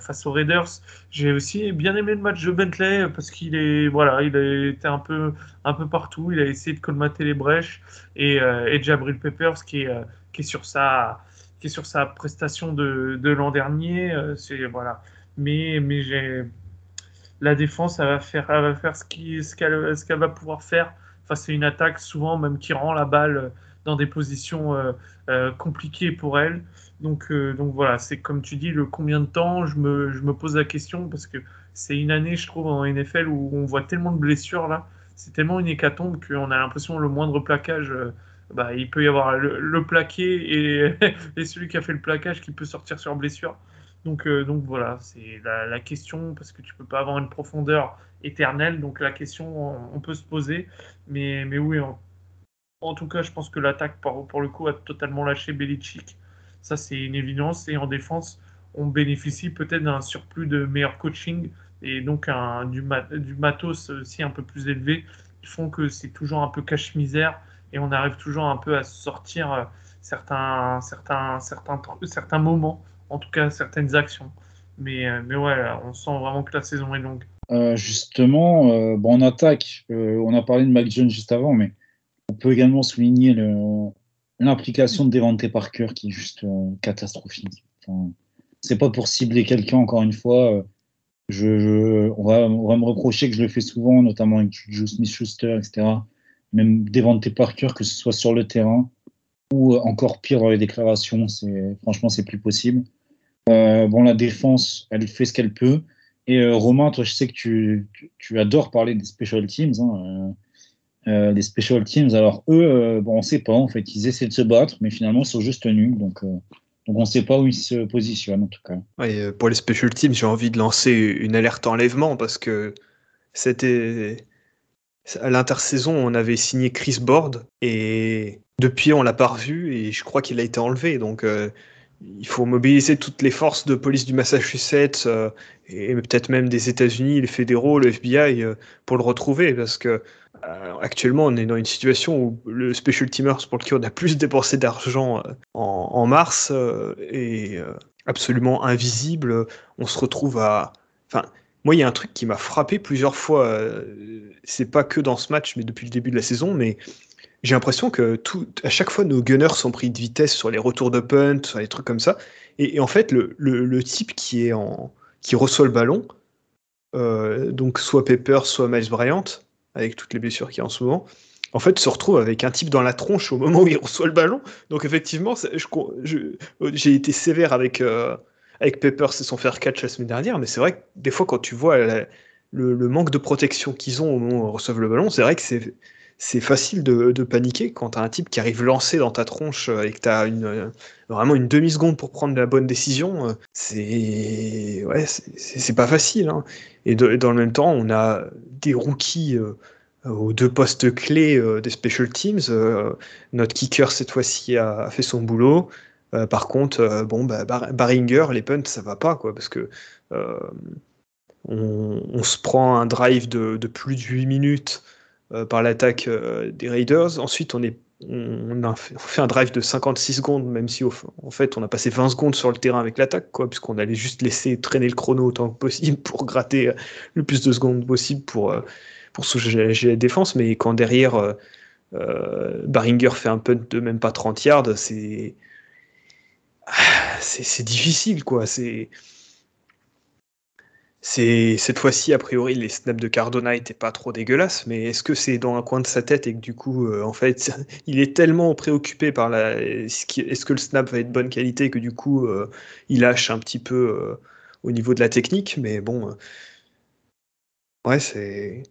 face aux Raiders. J'ai aussi bien aimé le match de Bentley parce qu'il est voilà, il a un peu un peu partout. Il a essayé de colmater les brèches et, euh, et Jabril Peppers qui est euh, qui est sur sa qui est sur sa prestation de, de l'an dernier. euh, c'est voilà. Mais mais j'ai la défense, elle va faire, elle va faire ce qui- ce qu'elle qu'elle va pouvoir faire face à une attaque souvent même qui rend la balle dans des positions euh, euh, compliquées pour elle. Donc, euh, donc voilà, c'est comme tu dis, le combien de temps, je me, pose la question parce que c'est une année, je trouve, en NFL où on voit tellement de blessures là, c'est tellement une hécatombe qu'on a l'impression le moindre plaquage, euh, bah, il peut y avoir le, plaqué et, et celui qui a fait le plaquage qui peut sortir sur blessure. Donc, euh, donc voilà, c'est la, la question parce que tu peux pas avoir une profondeur éternelle. Donc la question, on, peut se poser, mais, mais oui, en, en tout cas, je pense que l'attaque pour, pour le coup a totalement lâché Belichick. Ça, c'est une évidence. Et en défense, on bénéficie peut-être d'un surplus de meilleur coaching et donc du, mat- matos aussi un peu plus élevé qui font que c'est toujours un peu cache-misère et on arrive toujours un peu à sortir euh, certains, certains, certains, certains moments, en tout cas certaines actions. Mais, euh, mais ouais, on sent vraiment que la saison est longue. Euh, justement, bon, en attaque, on a parlé de Mac Jones juste avant, mais on peut également souligner le- l'implication de Devante Parker qui est juste euh, catastrophique. C'est pas pour cibler quelqu'un, encore une fois. euh, je, on, va, me reprocher que je le fais souvent, notamment avec Juju Smith-Schuster, etc. Même Devante Parker, que ce soit sur le terrain ou encore pire dans les déclarations, c'est franchement, c'est plus possible. Euh, bon, la défense, elle fait ce qu'elle peut. Et Romain, toi, je sais que tu, tu, tu adores parler des special teams, hein, euh, euh, special teams. Alors eux, euh, bon, on sait pas en fait. Ils essaient de se battre, mais finalement, ils sont juste nuls. Donc, euh, donc on sait pas où ils se positionnent en tout cas. Ouais, pour les special teams, j'ai envie de lancer une alerte enlèvement parce que c'était à l'intersaison, on avait signé Chris Board et depuis on l'a pas revu et je crois qu'il a été enlevé. Donc il faut mobiliser toutes les forces de police du Massachusetts et peut-être même des États-Unis, les fédéraux, le FBI pour le retrouver parce que euh, actuellement on est dans une situation où le special teamers pour lequel on a plus dépensé d'argent euh, en, mars euh, euh, absolument invisible. On se retrouve à. Enfin, moi, il y a un truc qui m'a frappé plusieurs fois. C'est pas que dans ce match, mais depuis le début de la saison, mais j'ai l'impression que tout, à chaque fois, nos gunners sont pris de vitesse sur les retours de punt, sur les trucs comme ça. Et, en fait, le, type qui, est reçoit le ballon, donc soit Pepper, soit Miles Bryant, avec toutes les blessures qu'il y a en ce moment, en fait, se retrouve avec un type dans la tronche au moment où il reçoit le ballon. Donc effectivement, j'ai été sévère avec, euh, avec Pepper, c'est son faire catch la semaine dernière, mais c'est vrai que des fois, quand tu vois le, le, manque de protection qu'ils ont au moment où ils reçoivent le ballon, c'est vrai que c'est c'est facile de, paniquer quand tu as un type qui arrive lancé dans ta tronche euh, et que tu as une, euh, vraiment une demi-seconde pour prendre la bonne décision. Euh, c'est ouais, c'est pas facile. Hein. Et, dans le même temps, on a des rookies aux deux postes clés des special teams. notre kicker, cette fois-ci, a, fait son boulot. par contre, bon, bah, Baringer, les punts, ça va pas, quoi, parce que on, se prend un drive de, de plus de 8 minutes par l'attaque euh, des Raiders. Ensuite, on, fait, un drive de 56 secondes, même si en fait on a passé 20 secondes sur le terrain avec l'attaque, quoi, puisqu'on allait juste laisser traîner le chrono autant que possible pour gratter euh, le plus de secondes possible pour, pour soulager la défense. Mais quand derrière Baringer fait un punt de même pas 30 yards, c'est c'est difficile, quoi. C'est c'est cette fois-ci, a priori, les snaps de Cardona étaient pas trop dégueulasses, mais est-ce que c'est dans un coin de sa tête et que du coup, euh, en fait, il est tellement préoccupé par la. Est-ce que le snap va être de bonne qualité que du coup, euh, il lâche un petit peu euh, au niveau de la technique, mais bon. ouais, c'est.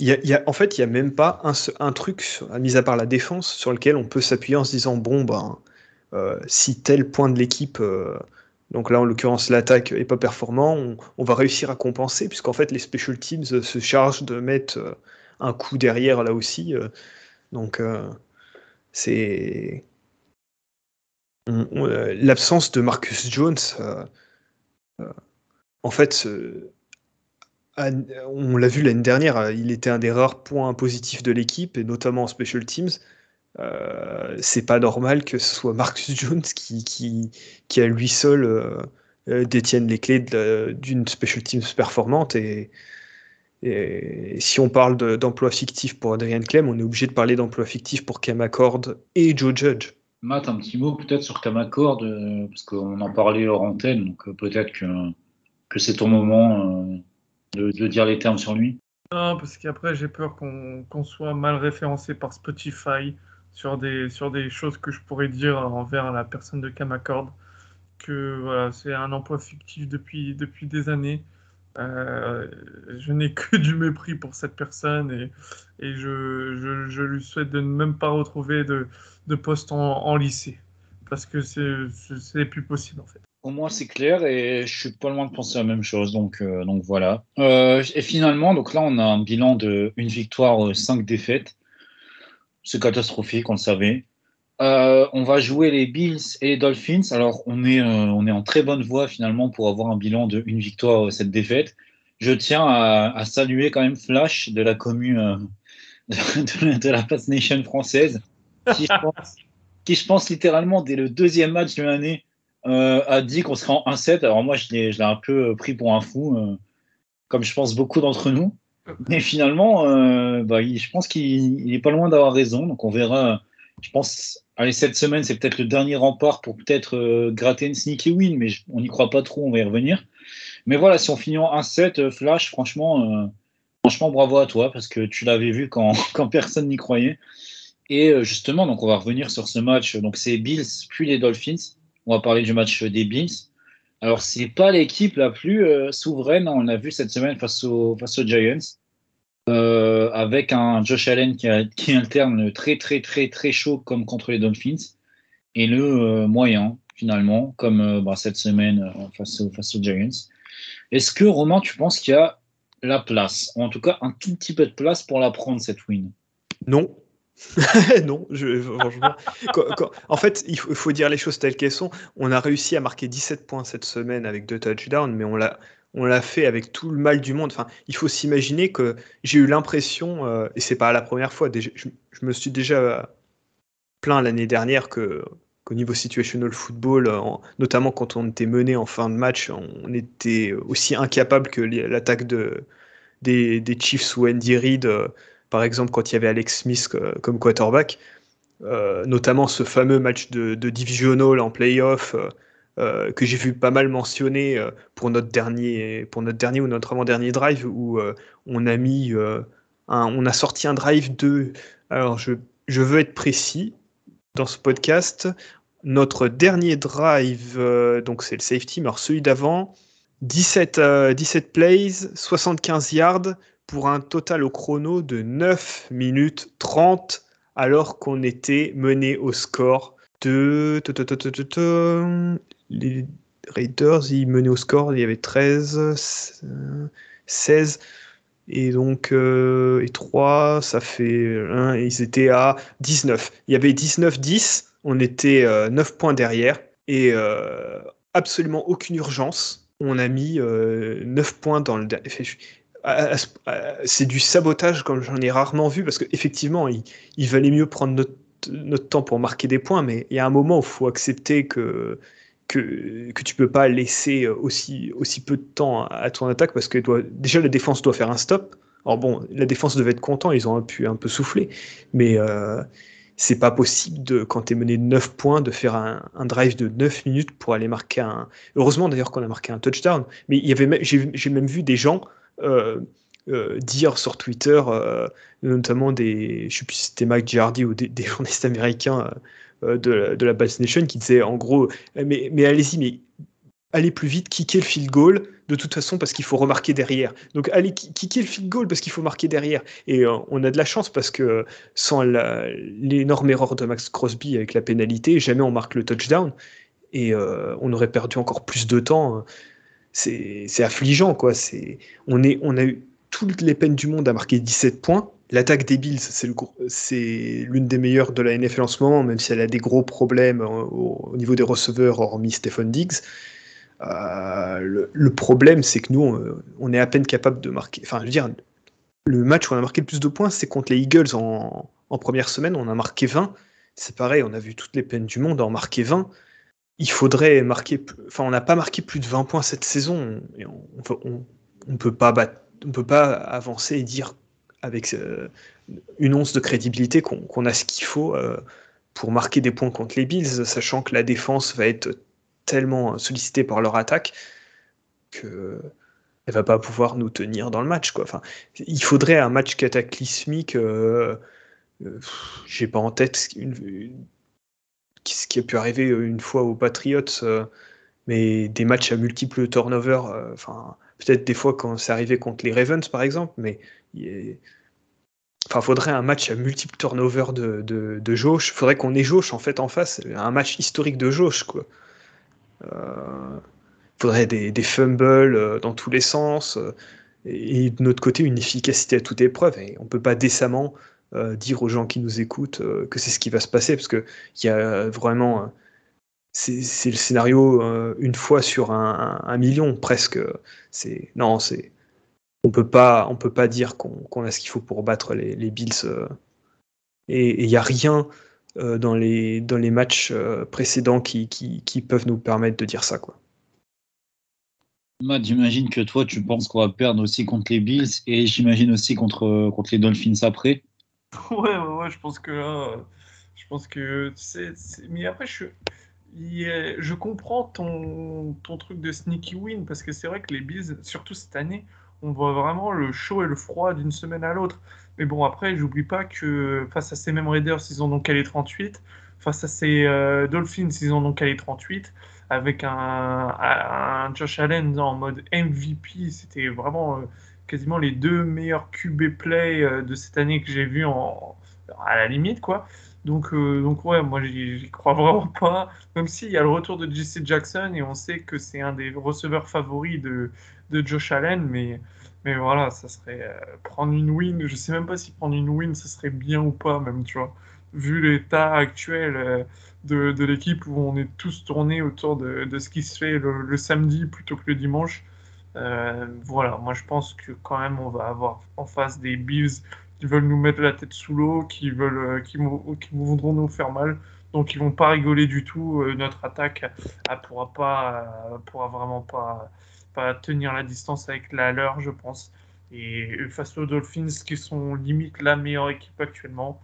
Y a, en fait, il n'y a même pas un, un truc, mis à part la défense, sur lequel on peut s'appuyer en se disant bon, ben, si tel point de l'équipe donc là, en l'occurrence, l'attaque est pas performant, on, va réussir à compenser, puisqu'en fait, les special teams se chargent de mettre euh, un coup derrière là aussi. Euh. donc, euh, c'est. L'absence de Marcus Jones, en fait, on l'a vu l'année dernière, il était un des rares points positifs de l'équipe, et notamment en special teams. Euh, c'est pas normal que ce soit Marcus Jones qui, qui, qui à lui seul euh, euh, détienne les clés d'une special teams performante. Et, et si on parle d'emploi fictif pour Adrian Clem, on est obligé de parler d'emploi fictif pour Cam Accord et Joe Judge. Matt, un petit mot peut-être sur Cam Accord, parce qu'on en parlait hors antenne, donc peut-être que, que c'est ton moment de, de, dire les termes sur lui. Non, parce qu'après j'ai peur qu'on soit mal référencé par Spotify sur des, sur des choses que je pourrais dire envers la personne de Camacord, que voilà, c'est un emploi fictif depuis, depuis des années. Euh, je n'ai que du mépris pour cette personne et, et je, je, lui souhaite de ne même pas retrouver de, de poste en, en, lycée parce que c'est plus possible en fait. Au moins c'est clair et je suis pas loin de penser la même chose donc, euh, donc voilà. Euh, et finalement donc là on a un bilan de une victoire, cinq défaites c'est catastrophique, on le savait. Euh, on va jouer les Bills et les Dolphins. Alors, on est, euh, on est en très bonne voie finalement pour avoir un bilan de une victoire, euh, cette défaite. Je tiens à, saluer quand même Flash de la commune de, la Pass Nation française, qui je, pense, littéralement dès le deuxième match de l'année a dit qu'on serait en 1-7. Alors moi, je l'ai un peu pris pour un fou, comme je pense beaucoup d'entre nous. Mais finalement, euh, bah, je pense qu'il n'est pas loin d'avoir raison. Donc on verra. Je pense, allez, cette semaine, c'est peut-être le dernier rempart pour peut-être euh, gratter une sneaky win, mais on n'y croit pas trop, on va y revenir. Mais voilà, si on finit en 1-7, euh, Flash, franchement, franchement, bravo à toi, parce que tu l'avais vu quand, personne n'y croyait. Et justement, donc on va revenir sur ce match. Donc c'est Bills puis les Dolphins. On va parler du match des Bills. Alors, c'est pas l'équipe la plus souveraine, on l'a vu cette semaine face aux Giants. Euh, avec un Josh Allen qui, qui, alterne très très très très chaud comme contre les Dolphins et le euh, moyen finalement comme euh, bah, cette semaine face, aux Giants. Est-ce que Romain, tu penses qu'il y a la place, ou en tout cas un tout petit peu de place pour la prendre cette win? Non, non, je, en fait, il faut, il faut, dire les choses telles qu'elles sont. On a réussi à marquer 17 points cette semaine avec deux touchdowns, mais on l'a, on l'a fait avec tout le mal du monde. Enfin, il faut s'imaginer que j'ai eu l'impression, euh, et c'est pas la première fois, je, me suis déjà plaint l'année dernière que, qu'au niveau situational football, notamment quand on était mené en fin de match, on était aussi incapable que l'attaque de, des, Chiefs ou Andy Reid, par exemple quand il y avait Alex Smith comme quarterback. notamment ce fameux match de, de divisional en playoff euh, que j'ai vu pas mal mentionner euh, pour notre dernier, pour notre dernier ou notre avant-dernier drive où euh, on a mis, on a sorti un drive de, alors je, je veux être précis dans ce podcast. Notre dernier drive, donc c'est le safety, mais alors celui d'avant, 17, 17 plays, 75 yards pour un total au chrono de 9 minutes 30 alors qu'on était mené au score de les Raiders, ils menaient au score, il y avait 13, 16, et donc euh, et 3, ça fait 1, et ils étaient à 19. Il y avait 19-10, on était 9 euh, points derrière, et euh, absolument aucune urgence. On a mis 9 points dans le c'est du sabotage comme j'en ai rarement vu parce qu'effectivement il, il valait mieux prendre notre, notre, temps pour marquer des points mais il y a un moment où il faut accepter que que, que tu peux pas laisser euh, aussi, aussi peu de temps à ton attaque parce que déjà la défense doit faire un stop. Alors bon, la défense devait être content, ils ont pu un peu souffler, mais euh, c'est pas possible de, quand tu es mené de 9 points de faire un, drive de 9 minutes pour aller marquer un. Heureusement d'ailleurs qu'on a marqué un touchdown, mais j'ai même vu des gens euh, euh, dire sur Twitter, notamment des, je sais plus si c'était Mike Giardi ou des, journalistes américains de, la, de la Nation qui disait en gros mais, mais allez-y, mais allez plus vite, kicker le field goal de toute façon parce qu'il faut remarquer derrière. Donc allez kicker le field goal parce qu'il faut marquer derrière. Et euh, on a de la chance parce que sans l'énorme erreur de Max Crosby avec la pénalité, jamais on marque le touchdown. Et euh, on aurait perdu encore plus de temps. C'est affligeant, quoi. On, est, on a eu toutes les peines du monde à marquer 17 points. L'attaque des Bills, c'est l'une des meilleures de la NFL en ce moment, même si elle a des gros problèmes au, niveau des receveurs, hormis Stephen Diggs. Euh, le, problème, c'est que nous, on, est à peine capable de marquer. Enfin, je veux dire, le match où on a marqué le plus de points, c'est contre les Eagles en, première semaine, on a marqué 20. C'est pareil, on a vu toutes les peines du monde en marquer 20. Il faudrait marquer. Enfin, on n'a pas marqué plus de 20 points cette saison. On ne peut pas avancer et dire avec euh, une once de crédibilité qu'on a ce qu'il faut euh, pour marquer des points contre les Bills, sachant que la défense va être tellement sollicitée par leur attaque que elle va pas pouvoir nous tenir dans le match. Enfin, il faudrait un match cataclysmique. Euh, J'ai pas en tête ce qui a pu arriver une fois aux Patriots, mais des matchs à multiples turnovers. Enfin, peut-être des fois quand c'est arrivé contre les Ravens par exemple, mais il Enfin, faudrait un match à multiples turnovers de, de, de. Faudrait qu'on ait Josh en fait en face, un match historique de Josh quoi. Euh, faudrait des, fumbles euh, dans tous les sens euh, et, de notre côté une efficacité à toute épreuve. Et on peut pas décemment dire aux gens qui nous écoutent que c'est ce qui va se passer parce que il y a vraiment c'est le scénario une fois sur un, un million presque. C'est non c'est on peut pas, on peut pas dire qu'on a ce qu'il faut pour battre les, Bills. Euh, et il n'y a rien euh, dans, les, dans les matchs euh, précédents qui, qui, peuvent nous permettre de dire ça. Quoi. Matt, j'imagine que toi, tu penses qu'on va perdre aussi contre les Bills et j'imagine aussi contre, contre les Dolphins après. Ouais, ouais, ouais, je pense que là, je pense que c'est, mais après, je, je comprends ton, truc de sneaky win parce que c'est vrai que les Bills, surtout cette année, on voit vraiment le chaud et le froid d'une semaine à l'autre. Mais bon, après, j'oublie pas que face à ces mêmes Raiders, ils ont donc allé 38. Face à ces euh, Dolphins, ils ont donc allé 38. Avec un, Josh Allen en mode MVP, c'était vraiment euh, quasiment les deux meilleurs QB play euh, de cette année que j'ai vu à la limite, quoi. Donc, donc ouais, moi j'y crois vraiment pas. Même s'il y a le retour de JC Jackson et on sait que c'est un des receveurs favoris de, de Josh Allen, mais, mais voilà, ça serait euh, prendre une win. Je sais même pas si prendre une win, ça serait bien ou pas, même, tu vois. Vu l'état actuel euh, de, de l'équipe où on est tous tournés autour de, de ce qui se fait le, samedi plutôt que le dimanche. Euh, voilà, moi je pense que quand même on va avoir en face des Bills qui veulent nous mettre la tête sous l'eau, qui veulent, qui, qui voudront nous faire mal. Donc ils vont pas rigoler du tout. notre attaque elle pourra pas, pourra vraiment pas, tenir la distance avec la leur, je pense. Et face aux Dolphins, qui sont limite la meilleure équipe actuellement,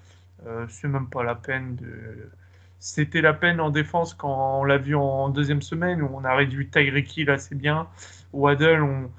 c'est même pas la peine de c'était la peine en défense quand on l'a vu en deuxième semaine où on a réduit Tyreek Hill assez bien. Waddle, on,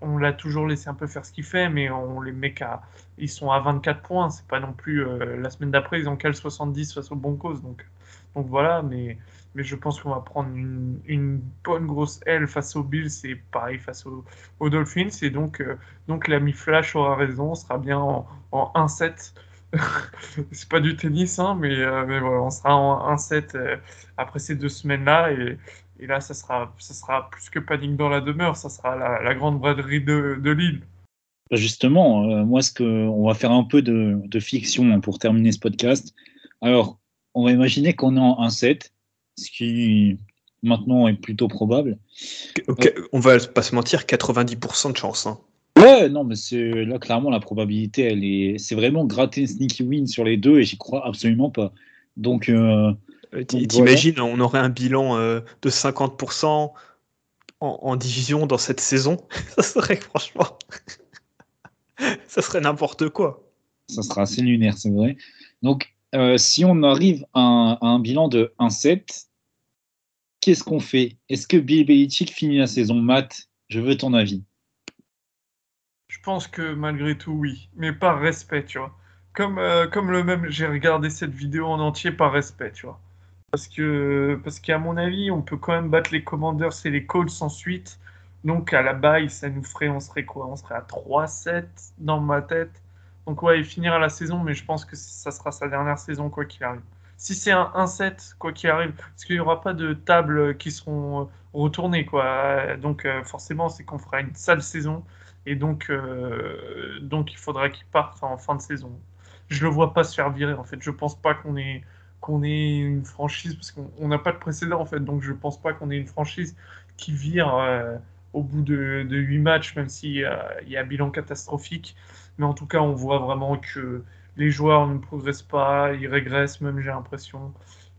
on, l'a toujours laissé un peu faire ce qu'il fait, mais on les met à, ils sont à 24 points. C'est pas non plus euh, la semaine d'après, ils ont qu'à 70 face aux Broncos. Donc, donc voilà, mais, mais je pense qu'on va prendre une, une, bonne grosse L face aux Bills et pareil face aux, Dolphins. Et donc, euh, donc l'ami Flash aura raison, on sera bien en, en 1-7 c'est pas du tennis, hein, mais, euh, mais voilà, on sera en 1-7 euh, après ces deux semaines-là. Et, et, là, ça sera, ça sera plus que panique dans la demeure. Ça sera la, grande braderie de, de Lille. Justement, euh, moi, ce que, on va faire un peu de, de, fiction hein, pour terminer ce podcast. Alors, on va imaginer qu'on est en 1-7, ce qui maintenant est plutôt probable. on va pas se mentir, 90% de chance. Hein. Ouais, non, mais c'est là clairement la probabilité, elle est, c'est vraiment gratter sneaky win sur les deux et j'y crois absolument pas. Donc, euh, euh t'imagines, on aurait un bilan euh, de 50% en, division dans cette saison, ça serait franchement, ça serait n'importe quoi. Ça sera assez lunaire, c'est vrai. Donc, si on arrive à un, bilan de 1-7, qu'est-ce qu'on fait? Est-ce que Bill Belichick finit la saison? Matt Je veux ton avis. Je pense que malgré tout, oui. Mais par respect, tu vois. Comme, euh, comme le même, j'ai regardé cette vidéo en entier par respect, tu vois. Parce que, parce qu'à mon avis, on peut quand même battre les Commanders et les Colts ensuite. Donc à la baille, ça nous ferait, on serait quoi? On serait à 3-7 dans ma tête. Donc ouais, il finira la saison, mais je pense que ça sera sa dernière saison, quoi qu'il arrive. Si c'est un 1-7, quoi qu'il arrive, parce qu'il n'y aura pas de tables qui seront retournées, quoi. Donc euh, forcément, c'est qu'on fera une sale saison. Et donc, euh, donc il faudra qu'il parte en fin de saison. Je le vois pas se faire virer en fait. Je pense pas qu'on ait qu'on ait une franchise parce qu'on n'a pas de précédent en fait. Donc je pense pas qu'on ait une franchise qui vire euh, au bout de, de 8 matchs, même s'il y, a un bilan catastrophique. Mais en tout cas, on voit vraiment que les joueurs ne progressent pas, ils régressent même, j'ai l'impression,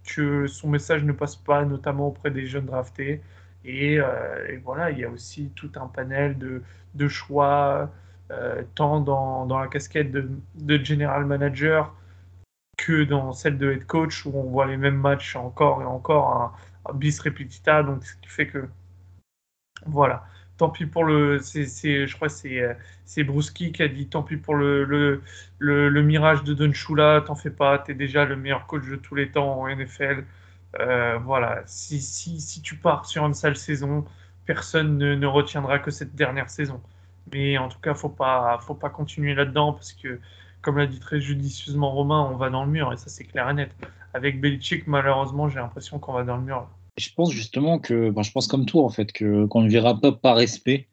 que son message ne passe pas, notamment auprès des jeunes draftés. Euh, et, voilà, il y a aussi tout un panel de, choix, euh, tant dans, dans, la casquette de, de, general manager que dans celle de head coach, où on voit les mêmes matchs encore et encore, bis repetita, donc ce qui fait que voilà. Tant pis pour le. c'est je crois que c'est Bruski qui a dit tant pis pour le, le, le, mirage de Don Shula, t'en fais pas, t'es déjà le meilleur coach de tous les temps en NFL. Euh, voilà, si, si, si, tu pars sur une sale saison, personne ne, ne, retiendra que cette dernière saison. Mais en tout cas, faut pas, faut pas continuer là-dedans parce que, comme l'a dit très judicieusement Romain, on va dans le mur et ça c'est clair et net. Avec Belichick, malheureusement, j'ai l'impression qu'on va dans le mur. Je pense justement que, ben, je pense comme toi en fait, que qu'on ne verra pas par respect.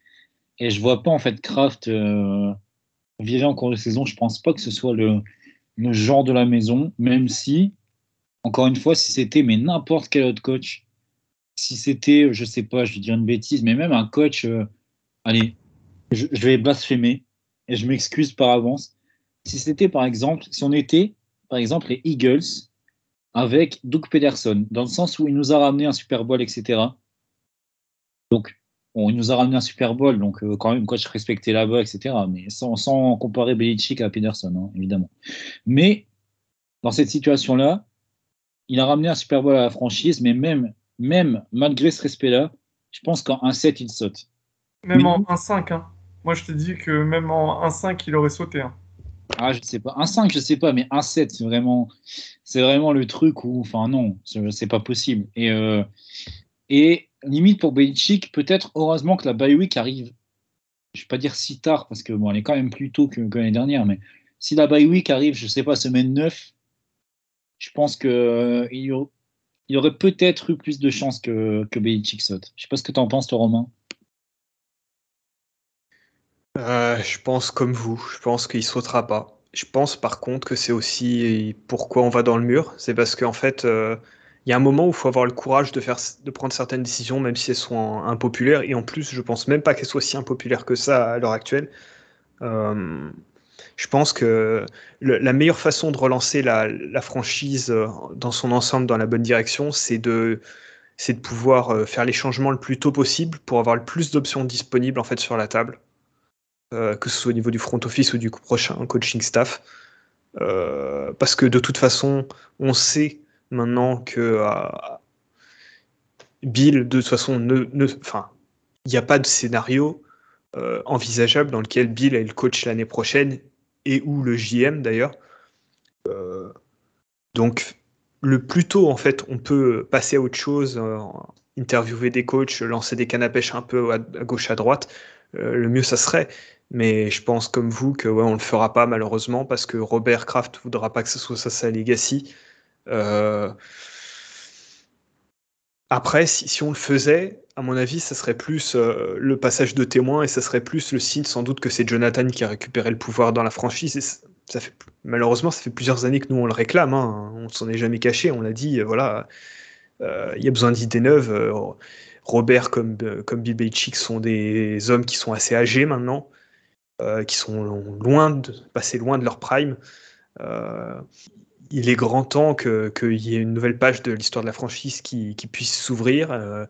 Et je vois pas en fait Kraft euh, virer en cours de saison. Je pense pas que ce soit le, le genre de la maison, même si encore une fois, si c'était mais n'importe quel autre coach, si c'était, je sais pas, je vais dire une bêtise, mais même un coach, euh, allez, je, vais blasphémer et je m'excuse par avance. Si c'était par exemple, si on était par exemple les Eagles avec Doug Pederson, dans le sens où il nous a ramené un Super Bowl, etc. Donc, bon, il nous a ramené un Super Bowl, donc euh, quand même coach respecté là-bas, etc. Mais sans, sans comparer Belichick à Pederson, hein, évidemment. Mais dans cette situation-là, il a ramené un Super Bowl à la franchise, mais même, même malgré ce respect-là, je pense qu'en 1-7, il saute. Même en 1-5, hein. Moi, je te dis que même en 1-5, il aurait sauté. Hein. Ah, je sais pas. 1-5, je sais pas, mais 1-7, c'est vraiment, c'est vraiment le truc où, enfin, non, c'est pas possible. Et, euh, et limite pour Belichick, peut-être heureusement que la bye week arrive, je vais pas dire si tard, parce que bon, elle est quand même plus tôt que, que l'année dernière, mais si la bye week arrive, je sais pas, semaine 9, je pense euh, y, y, aurait peut-être eu plus de chances que, que Belichick saute. Je sais pas ce que tu en penses, toi, Romain. Euh, je pense comme vous. Je pense qu'il sautera pas. Je pense par contre que c'est aussi pourquoi on va dans le mur. C'est parce qu'en fait, euh, il y a un moment où il faut avoir le courage de, faire, de prendre certaines décisions, même si elles sont impopulaires. Et en plus, je pense même pas qu'elles soient si impopulaires que ça à l'heure actuelle. Je pense que la meilleure façon de relancer la, franchise euh, dans son ensemble dans la bonne direction, c'est de, de pouvoir euh, faire les changements le plus tôt possible pour avoir le plus d'options disponibles en fait sur la table, euh, que ce soit au niveau du front office ou du prochain coaching staff. parce que de toute façon, on sait maintenant que Bill, de toute façon, ne, ne, il n'y a pas de scénario envisageable dans lequel Bill est le coach l'année prochaine et ou le JM d'ailleurs. Euh, donc le plus tôt en fait on peut passer à autre chose, euh, interviewer des coachs, lancer des cannes à pêche un peu à, gauche à droite, euh, le mieux ça serait. Mais je pense comme vous que ouais, on le fera pas malheureusement parce que Robert Kraft voudra pas que ce soit ça sa legacy. Après, si, on le faisait, à mon avis, ça serait plus euh, le passage de témoin et ça serait plus le signe sans doute que c'est Jonathan qui a récupéré le pouvoir dans la franchise. malheureusement, ça fait plusieurs années que nous on le réclame. Hein. On s'en est jamais caché. On l'a dit. Euh, voilà, euh, il y a besoin d'idées neuves. Robert comme comme Bill sont des hommes qui sont assez âgés maintenant, qui sont loin de passer loin de leur prime il est grand temps qu'il y ait une nouvelle page de l'histoire de la franchise qui, puisse s'ouvrir, euh,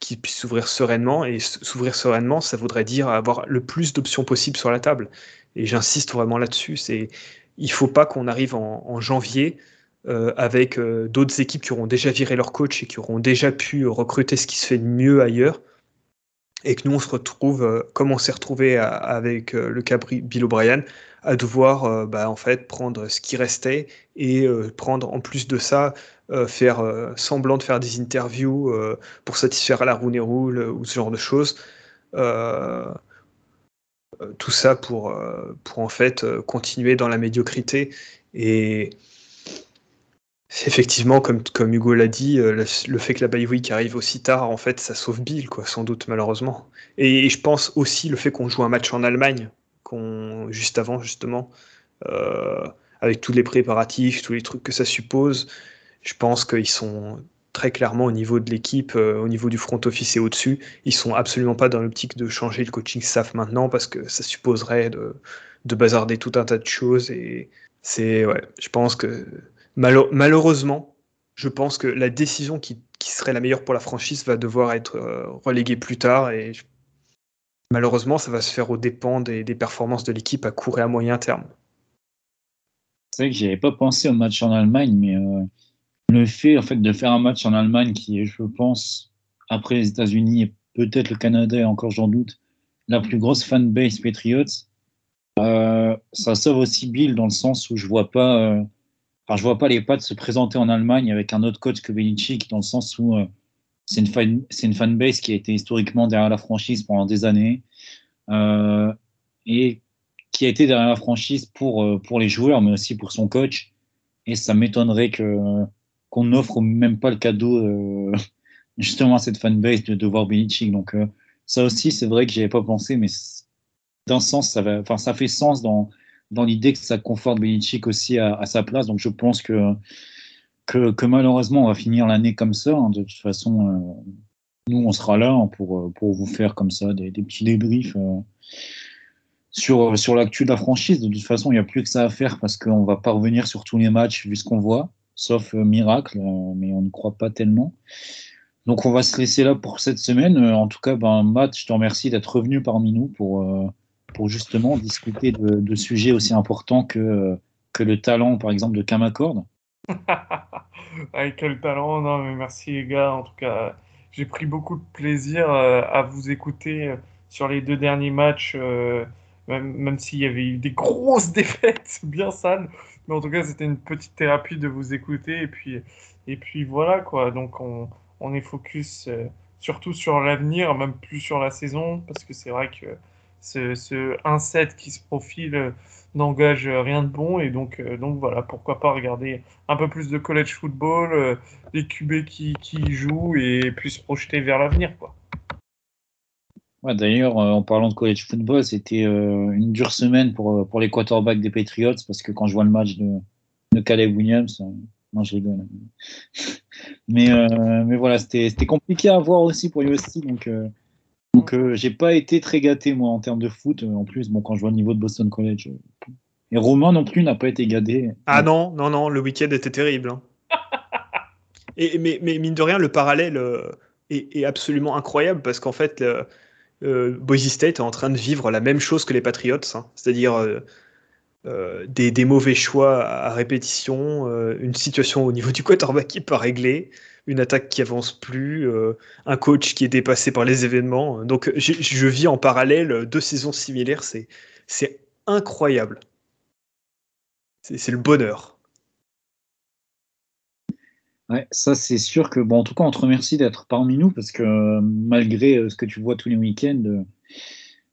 qui puisse s'ouvrir sereinement. Et s'ouvrir sereinement, ça voudrait dire avoir le plus d'options possibles sur la table. Et j'insiste vraiment là-dessus. C'est, il faut pas qu'on arrive en, janvier euh, avec euh, d'autres équipes qui auront déjà viré leur coach et qui auront déjà pu recruter ce qui se fait de mieux ailleurs. Et que nous, on se retrouve, comme on s'est retrouvé avec le cas Bill O'Brien, à devoir euh, bah, en fait prendre ce qui restait et euh, prendre en plus de ça euh, faire semblant de faire des interviews pour satisfaire la Rooney Rule ou ce genre de choses. tout ça pour, pour en fait continuer dans la médiocrité et effectivement, comme, Hugo l'a dit, le, fait que la bye qui arrive aussi tard, en fait, ça sauve Bill, quoi, sans doute, malheureusement. Et, et je pense aussi le fait qu'on joue un match en Allemagne, juste avant, justement, euh, avec tous les préparatifs, tous les trucs que ça suppose. Je pense qu'ils sont très clairement au niveau de l'équipe, euh, au niveau du front office et au-dessus. Ils sont absolument pas dans l'optique de changer le coaching staff maintenant parce que ça supposerait de, de bazarder tout un tas de choses. Et c'est, ouais, je pense que malheureusement, je pense que la décision qui, serait la meilleure pour la franchise va devoir être euh, reléguée plus tard. Et Malheureusement, ça va se faire aux dépens des, performances de l'équipe à court et à moyen terme. C'est vrai que j'avais pas pensé au match en Allemagne, mais euh, le fait en fait de faire un match en Allemagne qui est, je pense, après les États-Unis et peut-être le Canada et encore j'en doute, la plus grosse fanbase Patriots, euh, ça sauve aussi Bill dans le sens où je vois pas, enfin je vois pas les Pats se présenter en Allemagne avec un autre coach que Belichick dans le sens où c'est une, fan, une fanbase qui a été historiquement derrière la franchise pendant des années euh, et qui a été derrière la franchise pour, euh, pour les joueurs, mais aussi pour son coach. Et ça m'étonnerait que qu'on n'offre même pas le cadeau euh, justement à cette fanbase de, de voir Belichick. Donc euh, ça aussi, c'est vrai que j'y avais pas pensé, mais d'un sens, ça, va, enfin, ça fait sens dans, dans l'idée que ça conforte Belichick aussi à, sa place. Donc je pense que que, malheureusement on va finir l'année comme ça. Hein. De toute façon, euh, nous on sera là hein, pour, euh, pour vous faire comme ça des, petits débriefs euh, sur, sur l'actu de la franchise. De toute façon, il n'y a plus que ça à faire parce qu'on va pas revenir sur tous les matchs vu ce qu'on voit, sauf miracle, mais on ne croit pas tellement. Donc on va se laisser là pour cette semaine. En tout cas, ben, Matt, je te remercie d'être revenu parmi nous pour, pour justement discuter de, sujets aussi importants que, que le talent, par exemple, de Kamacord. Avec quel talent, non mais merci les gars, en tout cas j'ai pris beaucoup de plaisir euh, à vous écouter euh, sur les deux derniers matchs, euh, même, même s'il y avait eu des grosses défaites bien sales, mais en tout cas c'était une petite thérapie de vous écouter. Et puis, et puis voilà quoi, donc on, on est focus surtout sur l'avenir, même plus sur la saison, parce que c'est vrai que ce, ce 1-7 qui se profile n'engage rien de bon et donc, euh, donc voilà, pourquoi pas regarder un peu plus de college football, euh, les QB qui, qui jouent et puis se projeter vers l'avenir. quoi. D'ailleurs, euh, en parlant de college football, c'était une dure semaine pour, pour les quarterbacks des Patriots parce que quand je vois le match de, de Caleb Williams, non, je rigole. Mais, mais voilà, c'était compliqué à voir aussi pour USC. Donc, donc, j'ai pas été très gâté, moi, en termes de foot. En plus, bon, quand je vois le niveau de Boston College, Et Romain non plus n'a pas été gadé. Ah non, non, non, le week-end était terrible. hein. Et, mais, mais mine de rien, le parallèle euh, est, est absolument incroyable parce qu'en fait, le- euh, Boise State est en train de vivre la même chose que les Patriots, hein. c'est-à-dire euh, euh, des, des mauvais choix à répétition, euh, une situation au niveau du quarterback qui n'est pas réglée, une attaque qui avance plus, euh, un coach qui est dépassé par les événements. Donc je, vis en parallèle deux saisons similaires, c'est incroyable. C'est le bonheur. Ouais, ça c'est sûr que, bon, en tout cas, on te remercie d'être parmi nous parce que euh, malgré euh, ce que tu vois tous les week-ends,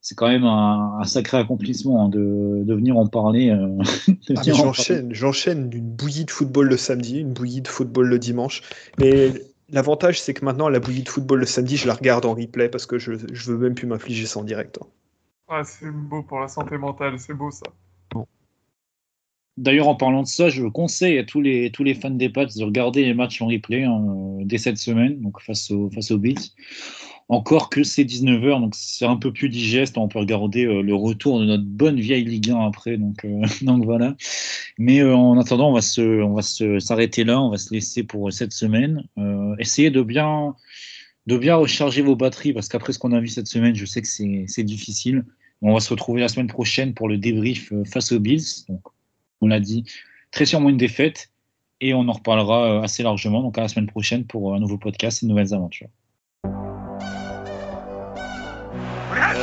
c'est quand même un, un sacré accomplissement hein, de, de venir en parler. euh, de Ah, j'enchaîne, j'enchaîne d'une bouillie de football le samedi, une bouillie de football le dimanche. Mais l'avantage, c'est que maintenant, la bouillie de football le samedi, je la regarde en replay parce que je, je veux même plus m'infliger ça en direct. hein. Ah, c'est beau pour la santé mentale, c'est beau ça. D'ailleurs, en parlant de ça, je conseille à tous les, tous les fans des Pats de regarder les matchs en replay hein, dès cette semaine, donc face, au, face aux Bills. Encore que c'est 19h, donc c'est un peu plus digeste. On peut regarder euh, le retour de notre bonne vieille Ligue 1 après. Donc, euh, donc voilà. Mais euh, en attendant, on va s'arrêter là. On va se laisser pour cette semaine. Essayez de bien, recharger vos batteries parce qu'après ce qu'on a vu cette semaine, je sais que c'est, difficile. On va se retrouver la semaine prochaine pour le débrief face aux Bills. On l'a dit, très sûrement une défaite. Et on en reparlera assez largement. Donc à la semaine prochaine pour un nouveau podcast et de nouvelles aventures.